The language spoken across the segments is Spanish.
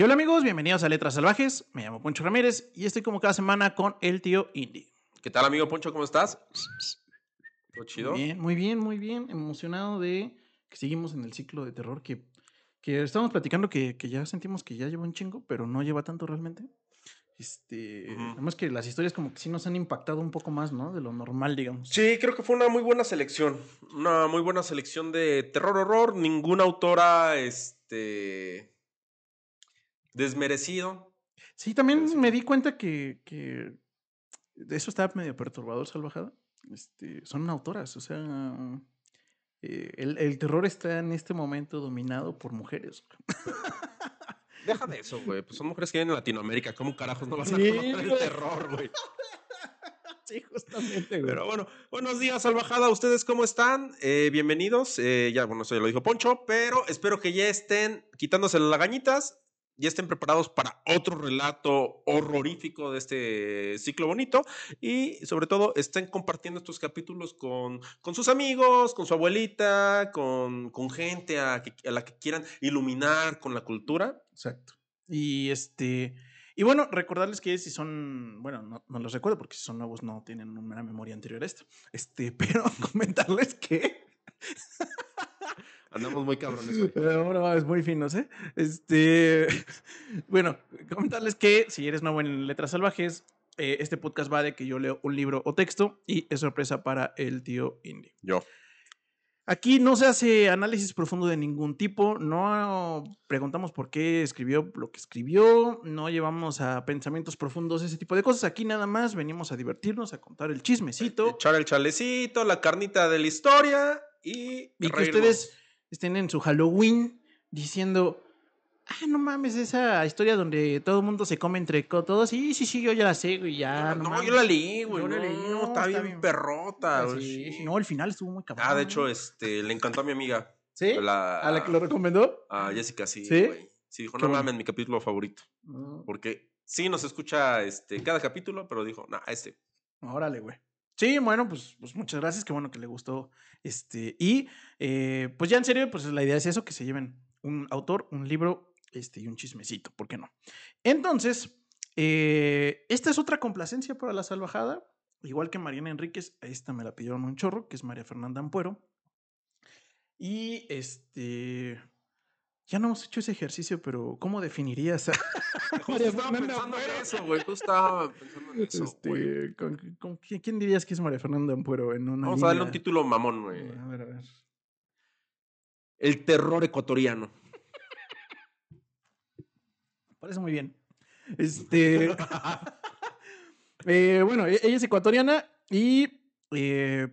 Y hola amigos, bienvenidos a Letras Salvajes. Me llamo Poncho Ramírez y estoy como cada semana con el tío Indy. ¿Qué tal, amigo Poncho? ¿Cómo estás? ¿Todo chido? Muy bien, muy bien, muy bien. Emocionado de que seguimos en el ciclo de terror que, que estamos platicando que, que ya sentimos que ya lleva un chingo, pero no lleva tanto realmente. Este, Ujú. además que las historias como que sí nos han impactado un poco más, ¿no? De lo normal, digamos. Sí, creo que fue una muy buena selección. Una muy buena selección de terror horror. Ninguna autora, este. Desmerecido. Sí, también me di cuenta que, que de eso estaba medio perturbador, Salvajada. Este, son autoras, o sea, eh, el, el terror está en este momento dominado por mujeres. Deja de eso, güey. Pues son mujeres que viven en Latinoamérica. ¿Cómo carajos no vas a Sí, conocer el terror, güey? Sí, justamente, güey. Pero bueno, buenos días, Salvajada. ¿Ustedes cómo están? Eh, bienvenidos. Eh, ya, bueno, eso ya lo dijo Poncho, pero espero que ya estén quitándose las lagañitas, ya estén preparados para otro relato horrorífico de este ciclo bonito y sobre todo estén compartiendo estos capítulos con, con sus amigos, con su abuelita, con, con gente a, que- a la que quieran iluminar con la cultura. Exacto. Y este. Y bueno, recordarles que si son. Bueno, no, no los recuerdo porque si son nuevos no tienen una memoria anterior a esta. Este, pero comentarles que. Andamos muy cabrones hoy. Ahora es muy finos, ¿eh? Este. Bueno, comentarles que si eres nuevo en Letras Salvajes, eh, este podcast va de que yo leo un libro o texto y es sorpresa para el tío Indy. Yo. Aquí no se hace análisis profundo de ningún tipo, no preguntamos por qué escribió lo que escribió, no llevamos a pensamientos profundos, ese tipo de cosas. Aquí nada más venimos a divertirnos, a contar el chismecito Echar el chalecito, la carnita de la historia y... y que reírnos. ustedes estén en su Halloween diciendo, ah, no mames, esa historia donde todo el mundo se come entre todos. Sí, sí, sí, yo ya la sé, güey, ya. no, No, mames. yo la leí, güey. Yo la No, leí, no, está, está bien, bien. perrota. Ah, güey. sí, no, el final estuvo muy cabrón. Ah, de hecho, este, le encantó a mi amiga. ¿Sí? La, ¿A la que lo recomendó? a Jessica, sí, ¿Sí? güey. Sí, dijo, no bueno. mames, mi capítulo favorito. Mm. Porque sí nos escucha este, cada capítulo, pero dijo, nah, este. Órale, güey. Sí, bueno, pues, pues muchas gracias, qué bueno que le gustó. Este, y eh, pues ya en serio, pues la idea es eso, que se lleven un autor, un libro, este, y un chismecito, ¿por qué no? Entonces, eh, esta es otra complacencia para la salvajada, igual que Mariana Enríquez, esta me la pidieron un chorro, que es María Fernanda Ampuero. Y este. Ya no hemos hecho ese ejercicio, pero ¿cómo definirías a Justo María estaba Fernanda pensando en eso, güey. Justo estaba pensando en eso, güey. Este, ¿con- con quién, quién dirías que es María Fernanda Ampuero en una Vamos a darle un título mamón, güey. A ver, a ver. El terror ecuatoriano. Parece muy bien. Este. eh, bueno, e- ella es ecuatoriana y eh,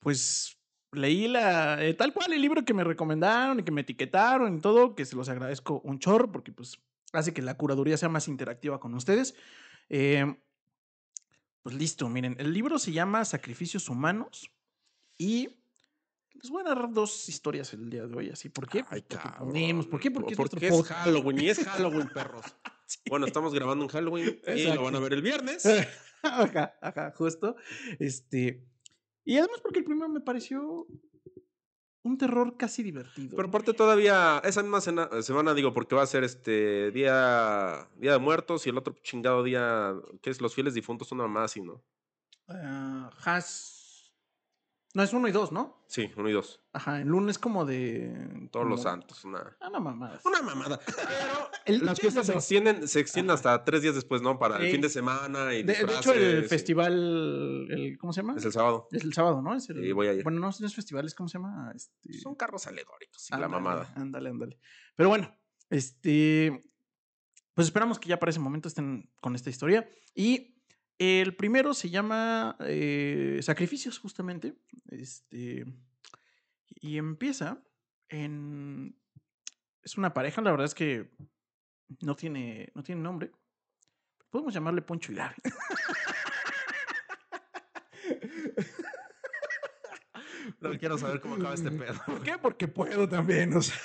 pues leí la eh, tal cual el libro que me recomendaron y que me etiquetaron y todo, que se los agradezco un chorro porque pues hace que la curaduría sea más interactiva con ustedes. Eh, pues listo, miren, el libro se llama Sacrificios Humanos y les voy a narrar dos historias el día de hoy, así. ¿Por qué? Ay, Pues podemos, ¿Por qué? Porque, es Porque es podcast. Halloween y es Halloween, perros. Sí. Bueno, estamos grabando en Halloween y Exacto. lo van a ver el viernes. ajá, ajá, justo. Este. Y además porque el primero me pareció un terror casi divertido. Pero aparte todavía, esa misma cena- semana, digo, porque va a ser este día, día de muertos y el otro chingado día, que es los fieles difuntos, una más así, ¿no? Ah, has. No, es uno y dos, ¿no? Sí, uno y dos. Ajá, el lunes como de. Todos los santos, una, Ah, no mamadas. una mamada. Pero El- las fiestas se extienden, se extienden hasta tres días después, ¿no? Para Sí. el fin de semana y De, de hecho, el festival. El, ¿Cómo se llama? Es el sábado. Es el sábado, ¿no? Es el, Sí, voy a ir. Bueno, no, no es festival, es ¿cómo se llama? Este... Son carros alegóricos la mamada. Ándale, ándale. Pero bueno, este. Pues esperamos que ya para ese momento estén con esta historia. Y el primero se llama eh, Sacrificios, justamente. Este. Y empieza en. Es una pareja, la verdad es que no tiene, no tiene nombre. Podemos llamarle Poncho y Gaby. No quiero saber cómo acaba este pedo. ¿Por qué? Porque puedo también, o sea.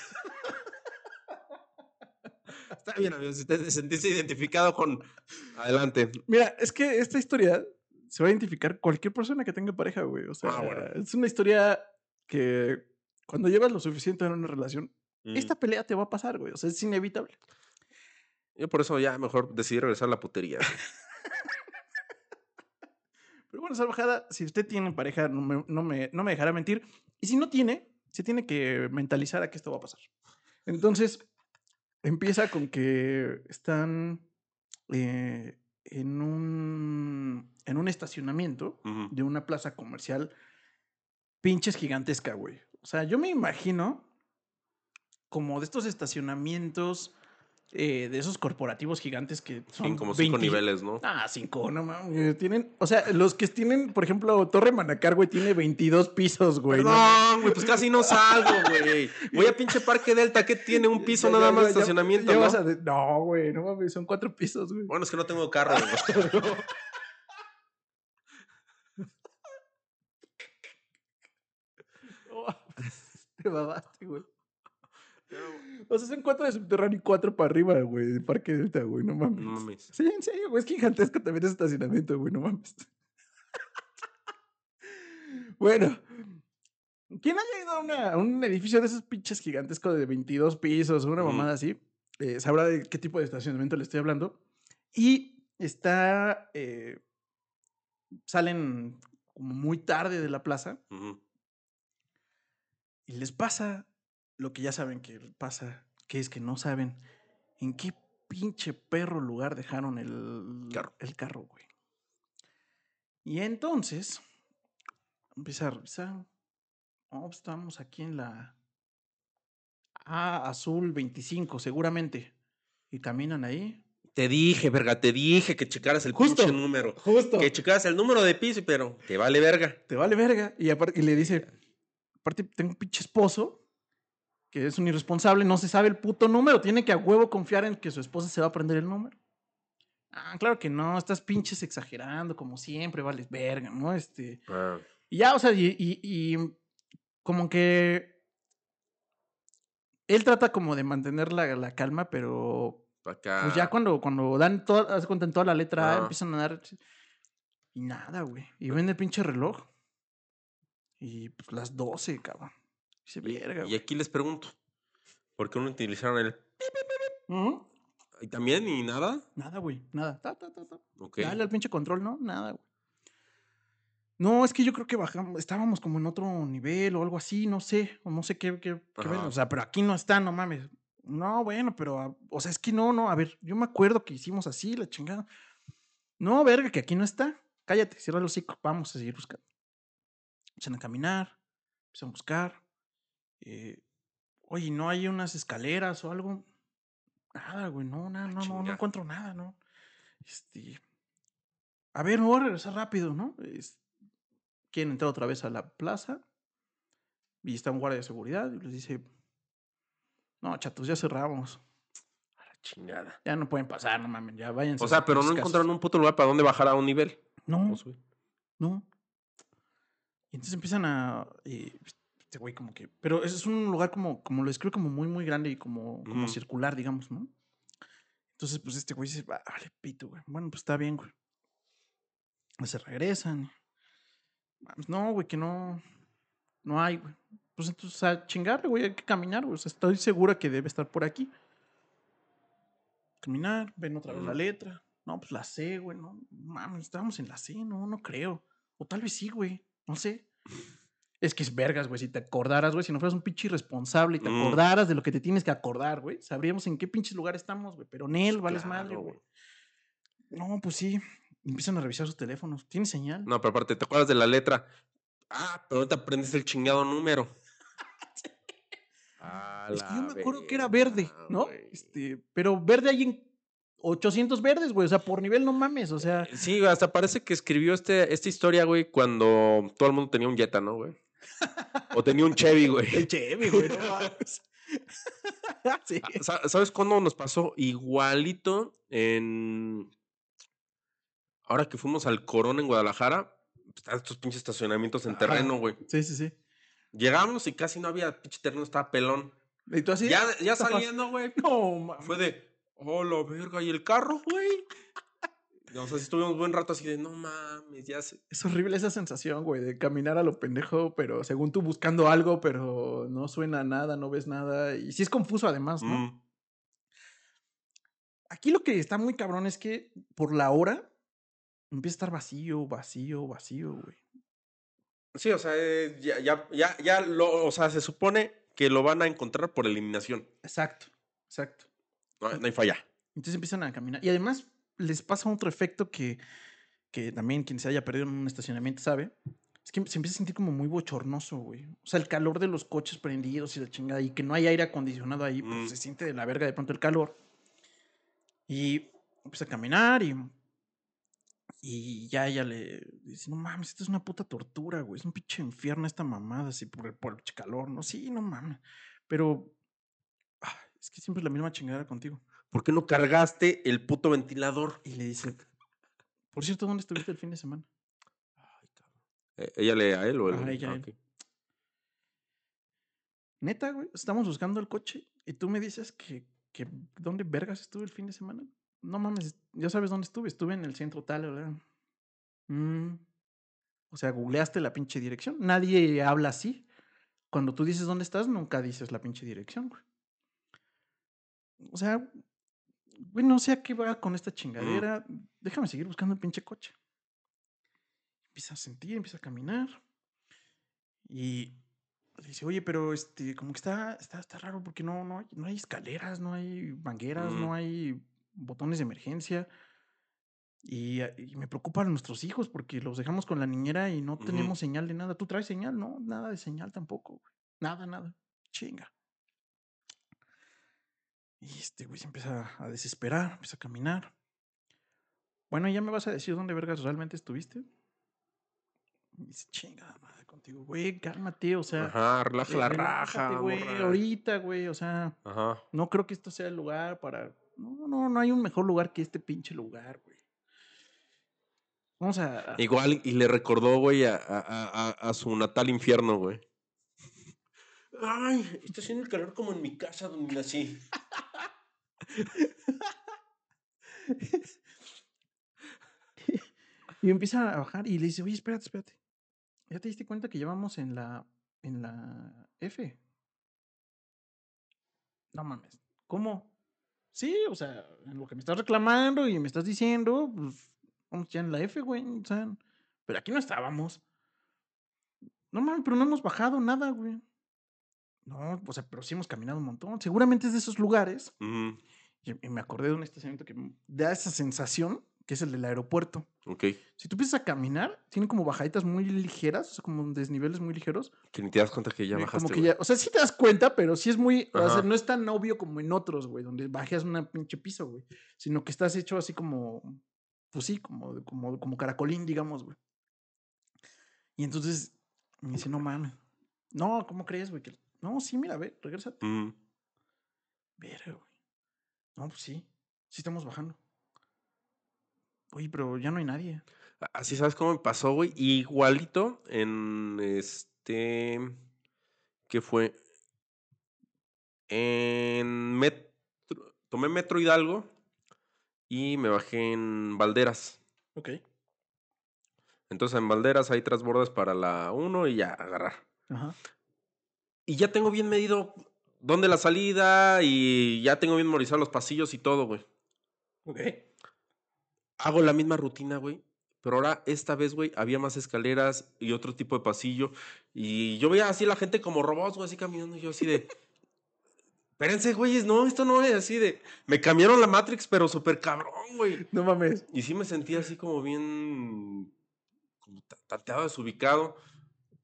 Está bien, amigos. Si te sentiste identificado con. Adelante. Mira, es que esta historia se va a identificar cualquier persona que tenga pareja, güey. O sea, Ah, bueno. es una historia que cuando llevas lo suficiente en una relación, Mm. esta pelea te va a pasar, güey. O sea, es inevitable. Yo por eso ya mejor decidí regresar a la putería. Pero bueno, salvajada, si usted tiene pareja, no me, no, me, no me dejará mentir. Y si no tiene, se tiene que mentalizar a que esto va a pasar. Entonces, empieza con que están eh, en, un, en un estacionamiento de una plaza comercial pinches gigantesca, güey. O sea, yo me imagino como de estos estacionamientos eh, de esos corporativos gigantes que son Sí, como cinco 20 niveles, ¿no? Ah, cinco, no mames. Tienen, o sea, los que tienen, por ejemplo, Torre Manacar, güey, tiene 22 pisos, güey. ¿no? Güey, pues casi no salgo, güey. Voy a pinche Parque Delta, que tiene un piso Ya, nada ya, más de ya, ya estacionamiento, vas ¿no? a de- No, güey, no mames, son cuatro pisos, güey. Bueno, es que no tengo carro, güey. Te babaste, güey. O sea, son cuatro de subterráneo y cuatro para arriba, güey, de Parque Delta, güey, no mames. No mames. Sí, en serio, güey, es gigantesco también ese estacionamiento, güey, no mames. bueno, ¿quién haya ido a, una- a un edificio de esos pinches gigantescos de 22 pisos o una mamada así, eh, sabrá de qué tipo de estacionamiento le estoy hablando. Y está, eh, salen como muy tarde de la plaza y les pasa lo que ya saben que pasa, que es que no saben en qué pinche perro lugar dejaron el Carro. el carro, güey. Y entonces empieza a revisar. Oh, estamos aquí en la A azul 25, seguramente. Y caminan ahí. Te dije, verga, te dije que checaras el Justo. pinche número. Justo. Que checaras el número de piso, pero te vale verga. Te vale verga. Y, aparte, y le dice, aparte tengo un pinche esposo que es un irresponsable, no se sabe el puto número, tiene que a huevo confiar en que su esposa se va a aprender el número. Ah, claro que no, estás pinches exagerando, como siempre, vales verga, ¿no? Este, Ah, y ya, o sea, y, y- y como que él trata como de mantener la, la calma, pero acá. pues ya cuando, cuando dan toda, cuenta, en toda la letra A, Ah. empiezan a dar. Y nada, güey. Y ven el pinche reloj. Y pues las 12, cabrón. Dice, verga, Y aquí les pregunto, ¿por qué no utilizaron el... Ujú. ¿Y también? ¿Y nada? Nada, güey. Nada. Ta, ta, ta, ta. Ok. Dale al pinche control, ¿no? Nada, güey. No, es que yo creo que bajamos, estábamos como en otro nivel o algo así, no sé, o no sé qué, qué. O sea, pero aquí no está, no mames. No, bueno, pero, ah, o sea, es que no, no, a ver, yo me acuerdo que hicimos así, la chingada. No, verga, que aquí no está. Cállate, cierra el hocico, vamos a seguir buscando. Empiezan a caminar, empiezan a buscar. Eh, oye, ¿no hay unas escaleras o algo? Nada, güey, no, nada, no, no, no chinga. encuentro nada, ¿no? Este. A ver, me voy a regresar rápido, ¿no? Es- quieren entrar otra vez a la plaza y está un guardia de seguridad y les dice: No, chatos, ya cerramos. A la chingada. Ya no pueden pasar, no mames, ya váyanse. O sea, pero no encontraron casas". un puto lugar para dónde bajar a un nivel. No, no. Y entonces empiezan a. eh, este güey, como que. Pero ese es un lugar como, como lo describe como muy, muy grande y como, como circular, digamos, ¿no? Entonces, pues este güey dice, "Va- vale, pito, güey. Bueno, pues está bien, güey. Y Se regresan. Mames, No, güey, que no. No hay, güey. Pues entonces, a chingarle, güey, hay que caminar, güey. O sea, estoy segura que debe estar por aquí. Caminar, ven otra vez la letra. No, pues la C, güey, no. Mames, estábamos en la C, no, no creo. O tal vez sí, güey. No sé. Es que es vergas, güey. Si te acordaras, güey, si no fueras un pinche irresponsable y te Mm. acordaras de lo que te tienes que acordar, güey, sabríamos en qué pinches lugar estamos, güey. Pero en él, vales madre, güey. No, pues sí. Empiezan a revisar sus teléfonos. ¿Tiene señal? No, pero aparte, ¿te acuerdas de la letra? Ah, pero no te aprendes el chingado número. Es que yo me acuerdo que era verde, ¿no? Este, pero verde hay en 800 verdes, güey. O sea, por nivel no mames. O sea, Sí, güey, hasta parece que escribió este, esta historia, güey, cuando todo el mundo tenía un Jetta, ¿no, güey? O tenía un Chevy, güey. el Chevy, güey. no sí. Ah, sa- ¿Sabes cuándo nos pasó? Igualito en... Ahora que fuimos al Corona en Guadalajara, están estos pinches estacionamientos en terreno, güey. sí, sí, sí. Llegamos y casi no había pinche terreno, estaba pelón. ¿Y tú así? Ya, ya saliendo, güey. No, mames. Fue de, oh, la verga, ¿y el carro, güey? O sea, estuvimos buen rato así de, no mames, ya se... Es horrible esa sensación, güey, de caminar a lo pendejo, pero según tú buscando algo, pero no suena nada, no ves nada. Y sí es confuso además, ¿no? Mm, aquí lo que está muy cabrón es que por la hora empieza a estar vacío, vacío, vacío, güey. Sí, o sea, eh, ya, ya, ya, ya lo, o sea, se supone que lo van a encontrar por eliminación. Exacto, exacto. No, no hay falla. Entonces empiezan a caminar. Y además les pasa otro efecto que, que también quien se haya perdido en un estacionamiento sabe. Es que se empieza a sentir como muy bochornoso, güey. O sea, el calor de los coches prendidos y la chingada, y que no hay aire acondicionado ahí, pues Mm. se siente de la verga de pronto el calor. Y empieza a caminar y. Y ya ella le dice: No mames, esto es una puta tortura, güey. Es un pinche infierno esta mamada, así por el, por el calor. No, sí, no mames. Pero. ah, es que siempre es la misma chingadera contigo. ¿Por qué no cargaste el puto ventilador? Y le dice: Por cierto, ¿dónde estuviste el fin de semana? Eh, ¿Ella le a él o él? Ajá, ella Ah, él. Neta, güey, estamos buscando el coche y tú me dices que, que ¿dónde vergas estuve el fin de semana? No mames, ya sabes dónde estuve, estuve en el centro tal, ¿verdad? Mm. O sea, googleaste la pinche dirección. Nadie habla así. Cuando tú dices dónde estás, nunca dices la pinche dirección, güey. O sea, güey, no sé a qué va con esta chingadera. Déjame seguir buscando el pinche coche. Empieza a sentir, empieza a caminar. Y dice, oye, pero este, como que está, está, está raro porque no, no, hay, no hay escaleras, no hay mangueras, Mm. no hay botones de emergencia. Y, ah, y me preocupan nuestros hijos porque los dejamos con la niñera y no tenemos señal de nada. ¿Tú traes señal? No, nada de señal tampoco, güey. Nada, nada. Chinga. Y este güey se empieza a desesperar, empieza a caminar. Bueno, ¿ya me vas a decir dónde vergas realmente estuviste? Y dice, chinga madre contigo, güey, cálmate, o sea. Ajá, relaja eh, la raja, güey, ahorita, güey, o sea, Ajá. no creo que esto sea el lugar para. No, no, no hay un mejor lugar que este pinche lugar, güey. Vamos a. Igual, y le recordó, güey, a, a- a- a- a su natal infierno, güey. Ay, está haciendo el calor como en mi casa donde nací. Y empieza a bajar y le dice, oye, espérate, espérate. ¿Ya te diste cuenta que llevamos en la, en la F? No mames. ¿Cómo? Sí, o sea, lo que me estás reclamando y me estás diciendo, pues vamos ya en la F, güey. Pero aquí no estábamos. No mames, pero no hemos bajado nada, güey. No, o sea, pero sí hemos caminado un montón. Seguramente es de esos lugares. Y, y me acordé de un estacionamiento que da esa sensación, que es el del aeropuerto. Ok. Si tú empiezas a caminar, tiene como bajaditas muy ligeras, o sea, como desniveles muy ligeros. Que ni te das cuenta que ya bajaste. como que güey. ya, o sea, sí te das cuenta, pero sí es muy, o sea, no es tan obvio como en otros, güey, donde bajas una pinche piso, güey, sino que estás hecho así como, pues sí, como, como, como caracolín, digamos, güey. Y entonces me dice, no mames. No, ¿cómo crees, güey? Que- No, sí, mira, ve, regrésate. Ujú. Verga, güey. No, pues sí, sí estamos bajando. Oye, pero ya no hay nadie. Así sabes cómo me pasó, güey. Igualito en este. ¿Qué fue? En Metro. Tomé Metro Hidalgo y me bajé en Valderas. Ok. Entonces en Valderas hay transbordas para la 1 y ya agarrar. Ajá. Y ya tengo bien medido dónde la salida y ya tengo bien memorizado los pasillos y todo, güey. Ok. Hago la misma rutina, güey. Pero ahora, esta vez, güey, había más escaleras y otro tipo de pasillo. Y yo veía así la gente como robots, güey, así caminando. Y yo así de. Espérense, güeyes, no, esto no es así de. Me cambiaron la Matrix, pero súper cabrón, güey. No mames. Y sí me sentía así como bien. como ta- tateado, desubicado.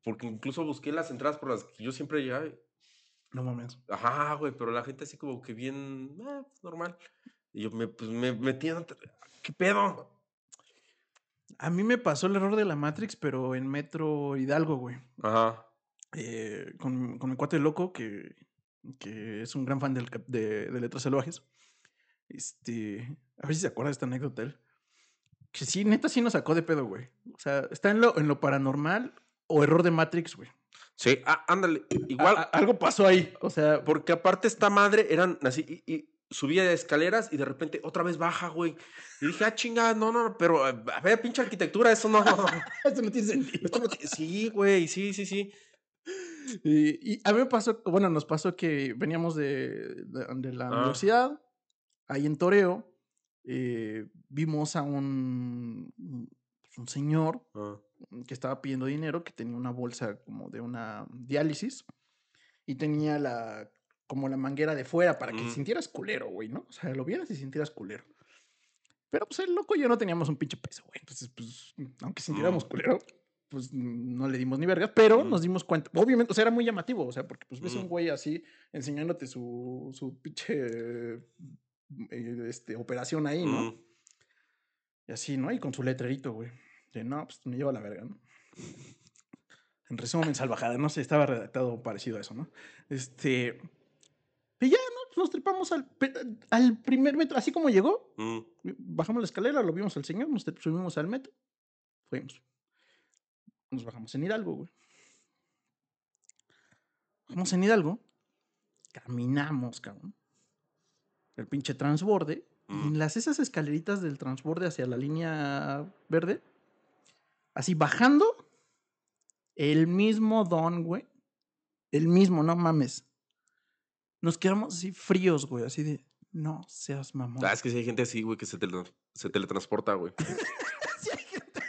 Porque incluso busqué las entradas por las que yo siempre llegaba. y, No mames. Ajá, güey, pero la gente así como que bien. pues, normal. Y yo me, pues, me metí. en- ¿Qué pedo? A mí me pasó el error de la Matrix, pero en Metro Hidalgo, güey. Ajá. Eh, con, con mi cuate loco, que, que es un gran fan del de, de Letras Salvajes. Este, a ver si se acuerda de esta anécdota. Que sí, neta sí nos sacó de pedo, güey. O sea, está en lo, en lo paranormal o error de Matrix, güey. Sí, ah, ándale. Igual, A- a- algo pasó ahí. O sea, porque aparte esta madre eran así, y, y subía de escaleras y de repente otra vez baja, güey. Y dije, ah, chinga, no, no, no, pero a ver, pinche arquitectura, eso no. esto no tiene sentido. Esto no tiene- sí, güey, sí, sí, sí. Y, y a mí me pasó, bueno, nos pasó que veníamos de, de, de la Ah. universidad, ahí en Toreo, eh, vimos a un- pues, un señor Ah. que estaba pidiendo dinero, que tenía una bolsa como de una diálisis y tenía la como la manguera de fuera para que Mm. sintieras culero, güey, ¿no? O sea, lo vieras y sintieras culero. Pero pues el loco y yo no teníamos un pinche peso, güey. Entonces, pues, aunque sintiéramos Mm. culero, pues no le dimos ni vergas, pero Mm. nos dimos cuenta. Obviamente, o sea, era muy llamativo, o sea, porque pues ves a un güey así enseñándote su, su pinche eh, este, operación ahí, ¿no? Y así, ¿no? Y con su letrerito, güey. De no, pues me lleva a la verga, ¿no? En resumen, salvajada, no sé, estaba redactado parecido a eso, ¿no? Este. Y ya, ¿no? Pues nos trepamos al, al primer metro, así como llegó. Mm. Bajamos la escalera, lo vimos al señor, nos subimos al metro. Fuimos. Nos bajamos en Hidalgo, güey. Bajamos en Hidalgo. Caminamos, cabrón. El pinche transborde. Y Mm. en las esas escaleritas del transborde hacia la línea verde. Así bajando. El mismo don, güey. El mismo, no mames. Nos quedamos así fríos, güey. Así de. No seas mamón. Ah, es que sí hay gente así, güey, que se, tele- se teletransporta, güey. Sí hay gente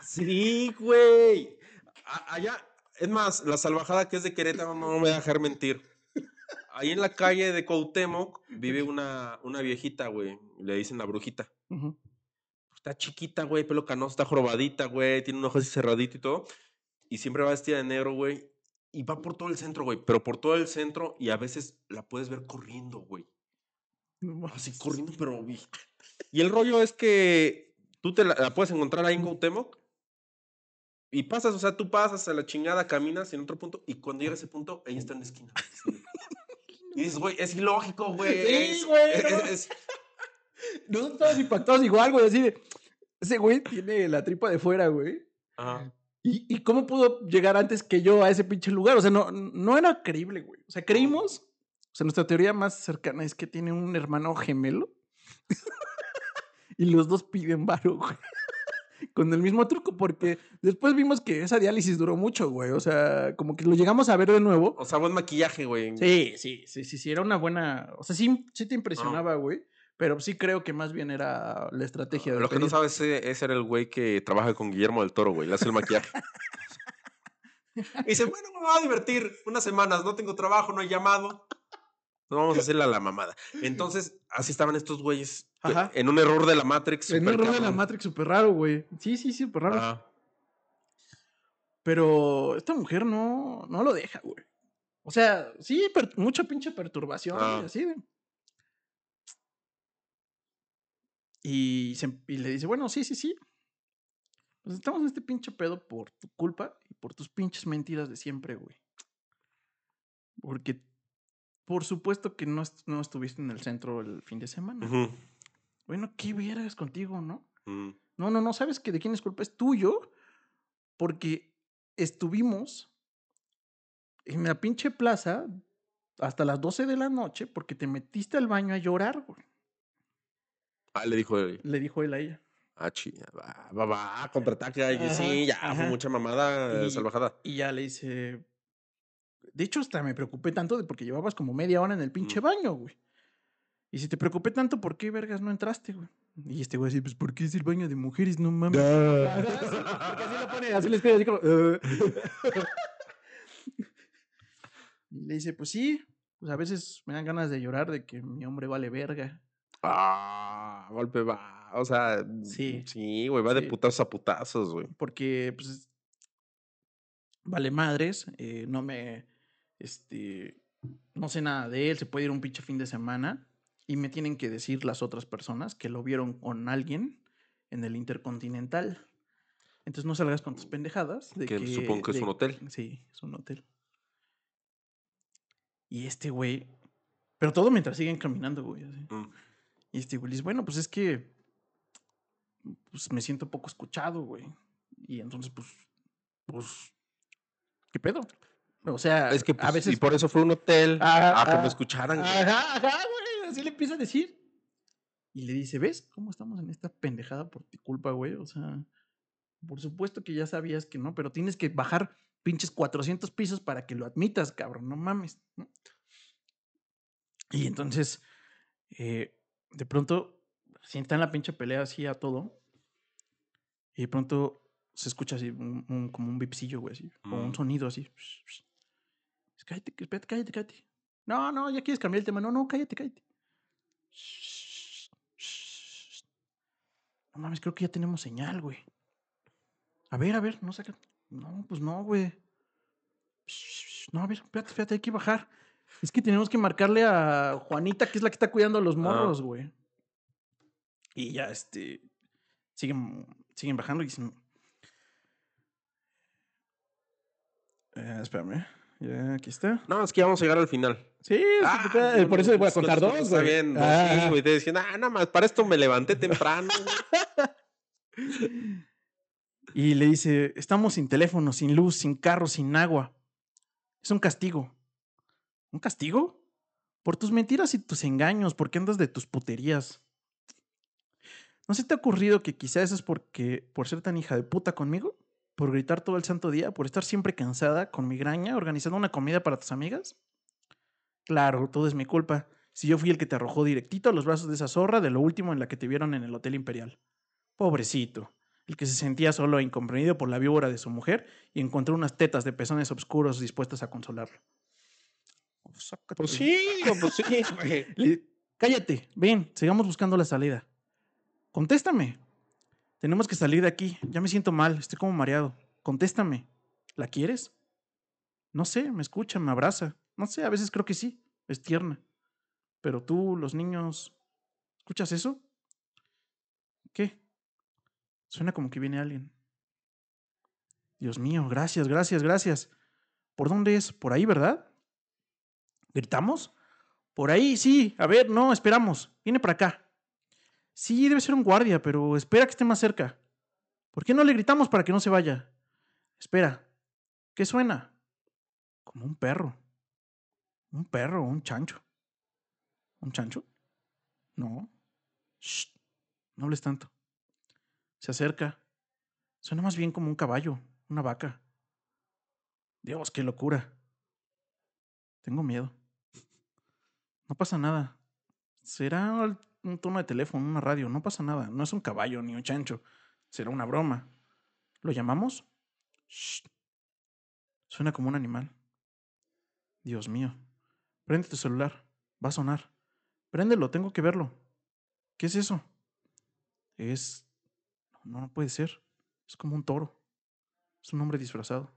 así. Sí, güey. A- Allá, es más, la salvajada que es de Querétaro no me voy a dejar mentir. Ahí en la calle de Cuauhtémoc vive una, una viejita, güey. Le dicen la brujita. Está chiquita, güey, pelo canoso, está jorobadita, güey, tiene un ojo así cerradito y todo. Y siempre va vestida de negro, güey. Y va por todo el centro, güey, pero por todo el centro y a veces la puedes ver corriendo, güey. No. Así corriendo, pero... güey. Y el rollo es que tú te la, la puedes encontrar ahí en Cuauhtémoc y pasas, o sea, tú pasas a la chingada, caminas en otro punto y cuando llega a ese punto, ella está en la esquina. así. Y dices, güey, es ilógico, güey. Sí, es- güey, no. es- Nosotros estábamos impactados igual, güey. Así de. Ese güey tiene la tripa de fuera, güey. Ajá. ¿Y, y cómo pudo llegar antes que yo a ese pinche lugar? O sea, no, no era creíble, güey. O sea, creímos. O sea, nuestra teoría más cercana es que tiene un hermano gemelo. y los dos piden varo, güey. Con el mismo truco, porque después vimos que esa diálisis duró mucho, güey. O sea, como que lo llegamos a ver de nuevo. O sea, buen maquillaje, güey. Sí, sí, sí, sí, sí, era una buena. O sea, sí, sí te impresionaba, güey. Pero sí creo que más bien era la estrategia de Lo que no sabes, ese, ese era el güey que trabaja con Guillermo del Toro, güey. Le hace el maquillaje. y dice, bueno, me voy a divertir unas semanas, no tengo trabajo, no hay llamado. No vamos a hacerle a la mamada. Entonces, así estaban estos güeyes Ajá. en un error de la Matrix. En un error de la. Matrix súper raro, güey. Sí, sí, sí, súper raro. Pero esta mujer no, no lo deja, güey. O sea, sí, mucha pinche perturbación, güey, Ah. así de. Y, se- y le dice, bueno, sí, sí, sí. Pues estamos en este pinche pedo por tu culpa y por tus pinches mentiras de siempre, güey. Porque, por supuesto que no, est- no estuviste en el centro el fin de semana. ujú, Bueno, ¿qué vergas contigo, no? mm. No, no, no, sabes que de quién es culpa es tuyo, porque estuvimos en la pinche plaza hasta las 12 de la noche porque te metiste al baño a llorar, güey. Ah, le dijo, él, Le dijo él a ella. ah, chi, va, va, va, contraataque. ay, que Ajá, sí, ya, fue mucha mamada, eh, Y- salvajada. Y ya le dice. De hecho, hasta me preocupé tanto de porque llevabas como media hora en el pinche Mm. baño, güey. Y si te preocupé tanto, ¿por qué vergas no entraste, güey? Y este güey así, pues, ¿por qué es el baño de mujeres? No mames. Sí, Porque así lo pone, así le escribe, así como. Y le dice, pues sí, pues a veces me dan ganas de llorar de que mi hombre vale verga. Ah, golpe va. O sea, Sí, sí, güey, va de putazos a putazos, güey. Porque, pues, vale madres, eh, no me, este, no sé nada de él, se puede ir un pinche fin de semana y me tienen que decir las otras personas que lo vieron con alguien en el Intercontinental. Entonces no salgas con tus pendejadas. De Que que, supongo que es un hotel. Sí, es un hotel. Y este güey, pero todo mientras siguen caminando, güey. Mm. Y este güey dice, bueno, pues es que pues me siento poco escuchado, güey. Y entonces, pues, pues, ¿qué pedo? O sea, Es que a pues, veces... y por eso fue un hotel Ah, a que me escucharan. güey. Ajá, ajá, güey, así le empieza a decir. Y le dice, ¿ves cómo estamos en esta pendejada por tu culpa, güey? O sea, por supuesto que ya sabías que no, pero tienes que bajar pinches 400 pisos para que lo admitas, cabrón, no mames. ¿no? Y entonces, eh, de pronto, Así está en la pinche pelea así a todo. Y de pronto se escucha así un- un- como un bipsillo, güey, así. Como un Mm. sonido así. Cállate, espérate, cállate, cállate. No, no, ya quieres cambiar el tema. No, no, cállate, cállate. No mames, creo que ya tenemos señal, güey. A ver, a ver, no saca. No, pues no, güey. No, a ver, espérate, espérate, hay que bajar. Es que tenemos que marcarle a Juanita, que es la que está cuidando a los morros, güey. Y ya, este. Siguen, siguen bajando y dicen. Eh, espérame. Ya, aquí está. No, es que ya vamos a llegar al final. Sí, Ah, te- por eso les voy a pues, contar dos, Está güey. bien, Ah. sí, güey. Te decían, ah, nada más, para esto me levanté temprano. güey". Y le dice, estamos sin teléfono, sin luz, sin carro, sin agua. Es un castigo. ¿Un castigo? Por tus mentiras y tus engaños, porque andas de tus puterías. ¿No se te ha ocurrido que quizá eso es porque, por ser tan hija de puta conmigo? ¿Por gritar todo el santo día? ¿Por estar siempre cansada, con migraña, organizando una comida para tus amigas? Claro, todo es mi culpa. Si yo fui el que te arrojó directito a los brazos de esa zorra de lo último en la que te vieron en el Hotel Imperial. Pobrecito el que se sentía solo e incomprendido por la víbora de su mujer y encontró unas tetas de pezones oscuros dispuestas a consolarlo. Oh. Pues sí, pues sí, Cállate, ven, sigamos buscando la salida. Contéstame. Tenemos que salir de aquí. Ya me siento mal, estoy como mareado. Contéstame. ¿La quieres? No sé, me escucha, me abraza. No sé, a veces creo que sí, es tierna. Pero tú, los niños, ¿escuchas eso? ¿Qué? Suena como que viene alguien. Dios mío, gracias, gracias, gracias. ¿Por dónde es? ¿Por ahí, verdad? ¿Gritamos? Por ahí, sí. A ver, no, esperamos. Viene para acá. Sí, debe ser un guardia, pero espera que esté más cerca. ¿Por qué no le gritamos para que no se vaya? Espera. ¿Qué suena? Como un perro. Un perro, un chancho. ¿Un chancho? No. Shh. No hables tanto. Se acerca. Suena más bien como un caballo, una vaca. Dios, qué locura. Tengo miedo. No pasa nada. Será un tono de teléfono, una radio. No pasa nada. No es un caballo ni un chancho. Será una broma. ¿Lo llamamos? Shh. Suena como un animal. Dios mío. Prende tu celular. Va a sonar. Préndelo, tengo que verlo. ¿Qué es eso? Es... No, no puede ser. Es como un toro. Es un hombre disfrazado.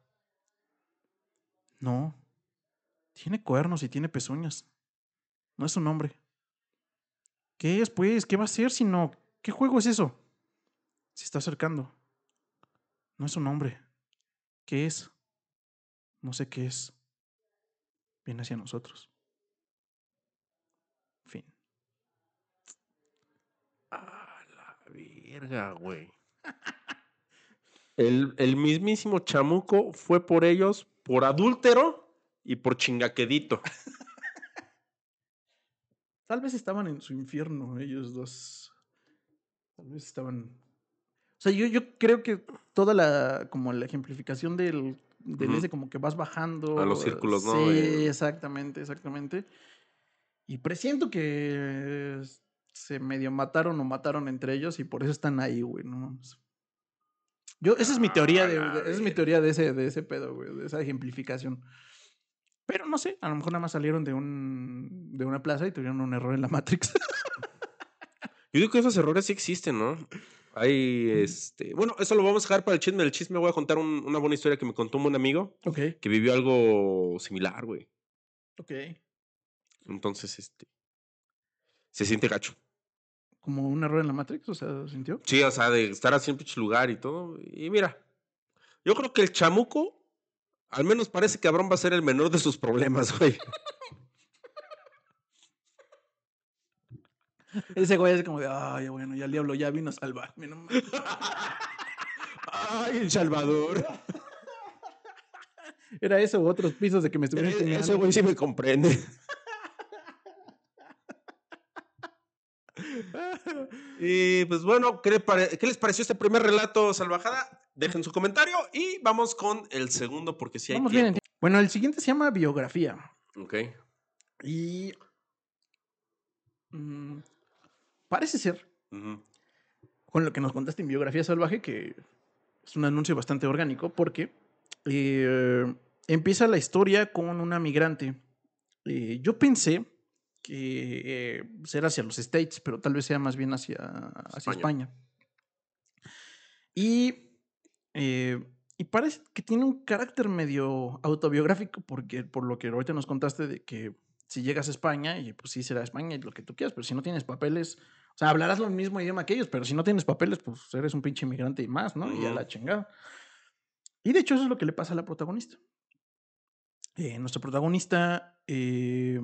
No. Tiene cuernos y tiene pezuñas. No es un hombre. ¿Qué es, pues? ¿Qué va a ser si no? ¿Qué juego es eso? Se está acercando. No es un hombre. ¿Qué es? No sé qué es. Viene hacia nosotros. Fin. A la verga, güey. El, el mismísimo chamuco fue por ellos, por adúltero y por chingaquedito. Tal vez estaban en su infierno ellos dos. Tal vez estaban. O sea, yo, yo creo que toda la como la ejemplificación del, del ese como que vas bajando. A los círculos, ¿no? Sí, exactamente, exactamente. Y presiento que se medio mataron o mataron entre ellos y por eso están ahí, güey. No. Yo, esa es mi teoría de, Ah, esa es mi teoría de ese, de ese pedo, güey, de esa ejemplificación. Pero no sé, a lo mejor nada más salieron de un de una plaza y tuvieron un error en la Matrix. Yo digo que esos errores sí existen, ¿no? Hay, este... Bueno, eso lo vamos a dejar para el chisme. El chisme voy a contar un- una buena historia que me contó un amigo ok, que vivió algo similar, güey. ok. Entonces, este... Se siente gacho. Como un error en la Matrix, o sea, ¿sintió? Sí, o sea, de estar así en pinche lugar y todo. Y mira, yo creo que el chamuco, al menos parece que Abraham va a ser el menor de sus problemas, güey. Ese güey es como de, ay, bueno, ya el diablo ya vino a salvarme. No mames". Ay, El Salvador. Era eso, u otros pisos de que me estuvieron E- Ese enseñando. güey sí me comprende. Y pues bueno, ¿qué, les pareció este primer relato, Salvajada? Dejen su comentario y vamos con el segundo porque si hay Vamos bien tiempo. tiempo. Bueno, el siguiente se llama biografía. Ok. Y. mm, parece ser con lo que nos contaste en Biografía Salvaje, que es un anuncio bastante orgánico, porque eh, empieza la historia con una migrante. Eh, yo pensé que eh, será hacia los States, pero tal vez sea más bien hacia, hacia España. España. Y, eh, y parece que tiene un carácter medio autobiográfico, porque por lo que ahorita nos contaste de que si llegas a España, y pues sí será España y lo que tú quieras, pero si no tienes papeles, o sea, hablarás lo mismo idioma que ellos, pero si no tienes papeles, pues eres un pinche inmigrante y más, ¿no? Y a Ujú. la chingada. Y de hecho eso es lo que le pasa a la protagonista. Eh, nuestra protagonista, eh,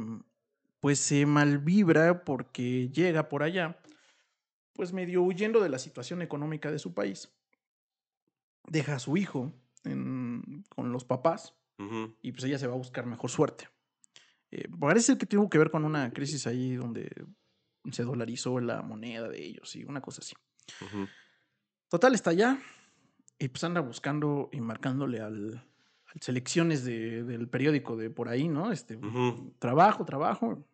pues se malvibra porque llega por allá, pues medio huyendo de la situación económica de su país. Deja a su hijo en- con los papás y pues ella se va a buscar mejor suerte. Eh, parece que tuvo que ver con una crisis ahí donde se dolarizó la moneda de ellos y una cosa así. Total, está allá y pues anda buscando y marcándole al, selecciones de- del periódico de por ahí, ¿no? Este. Trabajo, trabajo,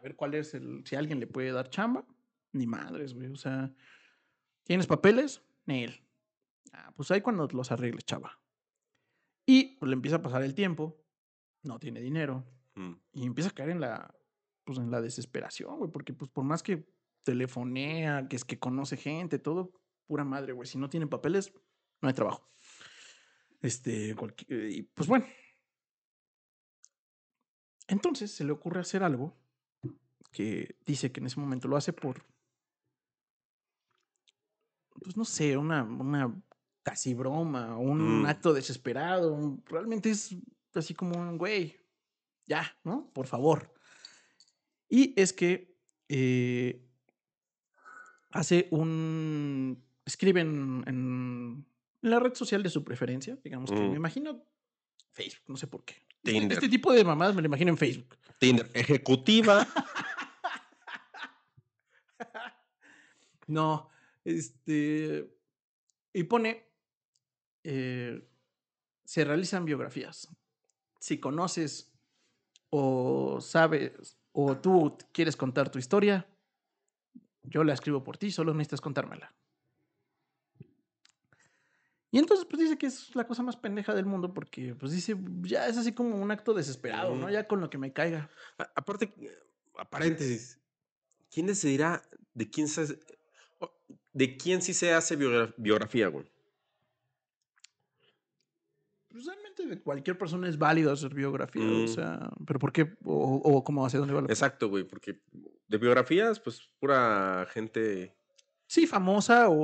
para ver cuál es el, si alguien le puede dar chamba. Ni madres, güey, o sea, ¿tienes papeles? Nel. Ah, pues ahí cuando los arregles, chava. Y pues le empieza a pasar el tiempo, no tiene dinero, Ujú. y empieza a caer en la, pues en la desesperación, güey, porque pues por más que telefonea, que es que conoce gente, todo, pura madre, güey, si no tienen papeles, no hay trabajo. Este, y pues bueno. Entonces se le ocurre hacer algo que dice que en ese momento lo hace por, pues no sé, una, una casi broma, un Mm. acto desesperado, un- realmente es así como un güey, ya, ¿no? Por favor. Y es que eh, hace un. Escribe en, en la red social de su preferencia, digamos que Mm. me imagino Facebook, no sé por qué. Este, Tinder. este tipo de mamadas me lo imagino en Facebook. Tinder. Ejecutiva. No, este. Y pone. eh, se realizan biografías. Si conoces o sabes o tú quieres contar tu historia, yo la escribo por ti, solo necesitas contármela. Y entonces pues dice que es la cosa más pendeja del mundo porque pues dice, ya es así como un acto desesperado, ¿no? Ya con lo que me caiga. A- Aparte, eh, a paréntesis, ¿quién decidirá de quién se, o- de quién sí se hace biogra- biografía, güey? Pues realmente de cualquier persona es válido hacer biografía, o Mm. sea, pero ¿por qué? O, o cómo, hacia dónde va la? Exacto, güey, porque de biografías, pues pura gente Sí, famosa o,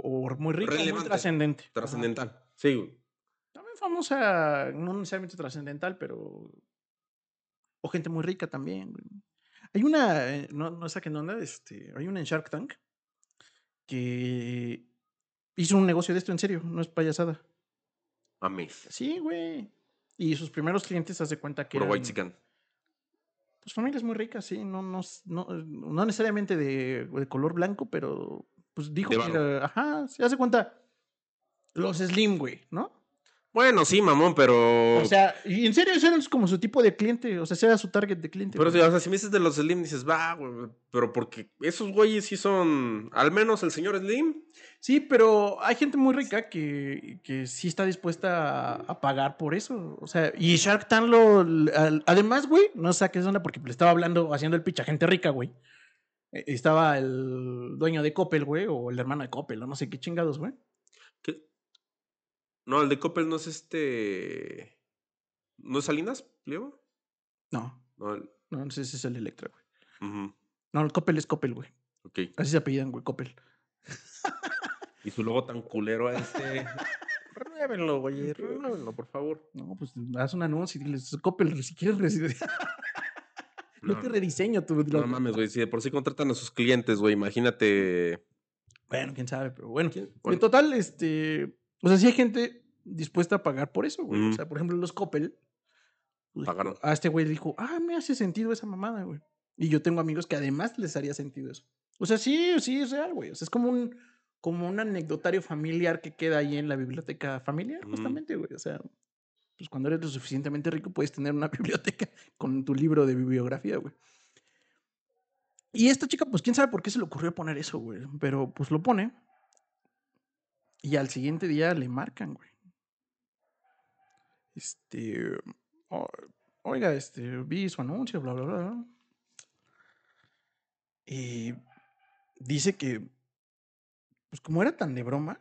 o muy rica, o muy Relevante. trascendente. Ajá. trascendental. Sí, güey. También famosa, no necesariamente trascendental, pero. O gente muy rica también. güey. Hay una, eh, no, no saquen onda, este, hay una en Shark Tank que hizo un negocio de esto en serio, no es payasada. Amé. Sí, güey. Y sus primeros clientes hace cuenta que. Puro eran, white. Pues familias muy ricas, sí, no, no, no, no necesariamente de, de color blanco, pero pues dijo De que varo. era, ajá, se hace cuenta. Los Slim, güey, ¿no? Bueno, sí, mamón, pero. O sea, y en serio, ese era como su tipo de cliente. O sea, ese era su target de cliente. pero güey. o sea, si me dices de los Slim, dices, va, güey. Pero porque esos güeyes sí son. Al menos el señor Slim. Sí, pero hay gente muy rica que, que sí está dispuesta a, a pagar por eso. O sea, y Shark Tank lo. al- además, güey, no sé a qué zona, porque le estaba hablando, haciendo el pitch a gente rica, güey. Eh, Estaba el dueño de Coppel, güey, o el hermano de Coppel, o no sé qué chingados, güey. No, el de Coppel no es este. ¿No es Salinas, Pliego? No, No, el- no, ese es el Electra, güey. No, el Coppel es Coppel, güey. Ok. Así se apellidan, güey, Coppel. Y su logo tan culero a este. Renuévenlo, güey. Renuévenlo, por favor. No, pues haz un anuncio y diles, Coppel, si quieres residir. Yo No, te rediseño tu. no mames, güey. Si de por sí contratan a sus clientes, güey. Imagínate. Bueno, quién sabe, pero bueno. En total, este. O sea, sí hay gente dispuesta a pagar por eso, güey. O sea, por ejemplo, los Coppel. pues, Pagaron. A este güey le dijo, ah, me hace sentido esa mamada, güey. Y yo tengo amigos que además les haría sentido eso. O sea, sí, sí, es real, güey. O sea, es como un, como un anecdotario familiar que queda ahí en la biblioteca familiar, Mm. justamente, güey. O sea, pues cuando eres lo suficientemente rico puedes tener una biblioteca con tu libro de bibliografía, güey. Y esta chica, pues quién sabe por qué se le ocurrió poner eso, güey. Pero pues lo pone. Y al siguiente día le marcan, güey. Este. "O- Oiga, este, vi su anuncio, bla, bla, bla. Y dice que, pues como era tan de broma,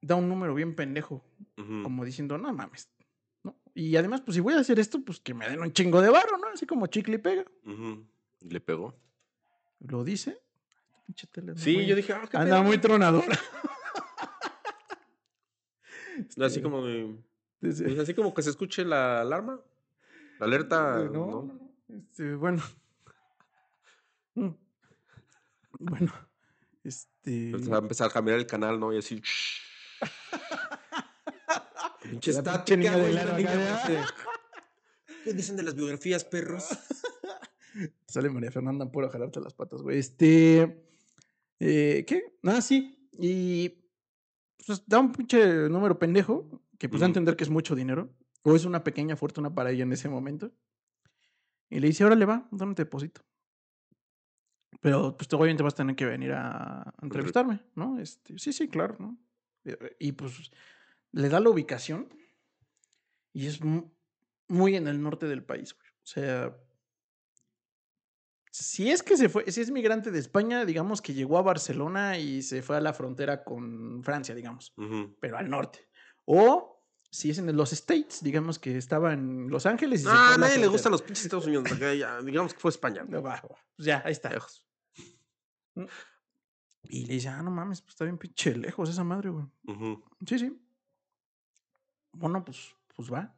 da un número bien pendejo, como diciendo, no mames. ¿no? Y además, pues si voy a hacer esto, pues que me den un chingo de varo, ¿no? Así como chicle y pega. Le pegó. Lo dice. Pinche Sí, yo dije, qué Anda muy tronadora. Así Este, como de- dice, pues, así como que se escuche la alarma. La alerta. no, ¿no? este, bueno. Mm. Bueno. Este. Entonces va a empezar a cambiar el canal, ¿no? Y así. Pinche estática, güey, ¿Qué dicen de las biografías, perros? Sale María Fernanda puro a jalarte las patas, güey. Este. eh, ¿Qué? Ah, sí. Y. Pues da un pinche número pendejo. Que pues da a entender que es mucho dinero. O es una pequeña fortuna para ella en ese momento. Y le dice, ahora le va, ¿dónde te deposito? Pero pues obviamente vas a tener que venir a entrevistarme, ¿no? Este, sí, sí, claro, ¿no? Y pues le da la ubicación. Y es mu- muy en el norte del país, güey. O sea, si es que se fue, si es migrante de España, digamos que llegó a Barcelona y se fue a la frontera con Francia, digamos, pero al norte. O si es en los States, digamos que estaba en Los Ángeles y se fue Ah, a nadie le gustan los pinches Estados Unidos. ya, digamos que fue España. No, va, va. Pues ya, ahí está. Lejos. Y le dice, ah, no mames, pues está bien pinche lejos esa madre, güey. Sí, sí. Bueno, pues, pues va.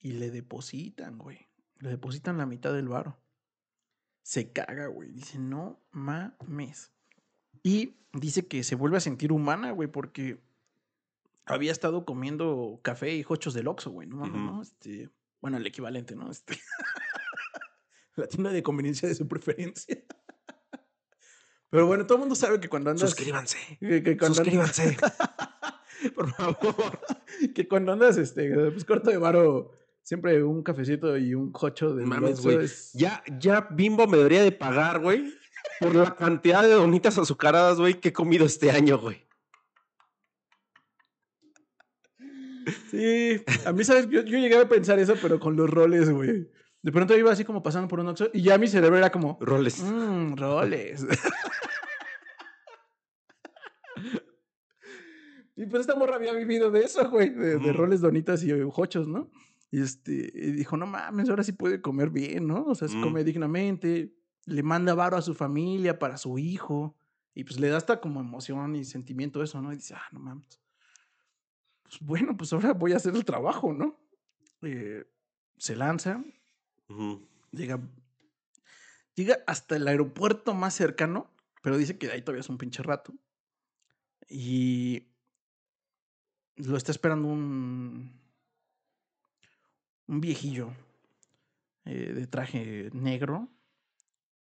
Y le depositan, güey. Le depositan la mitad del varo. Se caga, güey. Dice, no mames. Y dice que se vuelve a sentir humana, güey, porque había estado comiendo café y hochos del Oxxo, güey. No. ¿no? Este, bueno, el equivalente, ¿no? Este, la tienda de conveniencia de su preferencia. Pero bueno, todo el mundo sabe que cuando andas... Suscríbanse. que- que cuando andas- Suscríbanse. Por favor. que cuando andas, este, pues corto de varo, siempre un cafecito y un cocho de Mames, güey. es- Ya, ya Bimbo me debería de pagar, güey. Por la cantidad de donitas azucaradas, güey, que he comido este año, güey. Sí, a mí, ¿sabes? Yo, yo llegué a pensar eso, pero con los roles, güey. De pronto iba así como pasando por un Oxxo y ya mi cerebro era como, Roles. mmm, roles. y pues esta morra había vivido de eso, güey, de, de roles, donitas y hochos, ¿no? Y este, dijo, no mames, ahora sí puede comer bien, ¿no? O sea, se Mm. come dignamente, le manda varo a su familia para su hijo, y pues le da hasta como emoción y sentimiento eso, ¿no? Y dice, ah, no mames. Pues bueno, pues ahora voy a hacer el trabajo, ¿no? Eh, se lanza, llega, llega hasta el aeropuerto más cercano, pero dice que de ahí todavía es un pinche rato. Y lo está esperando un, un viejillo eh, de traje negro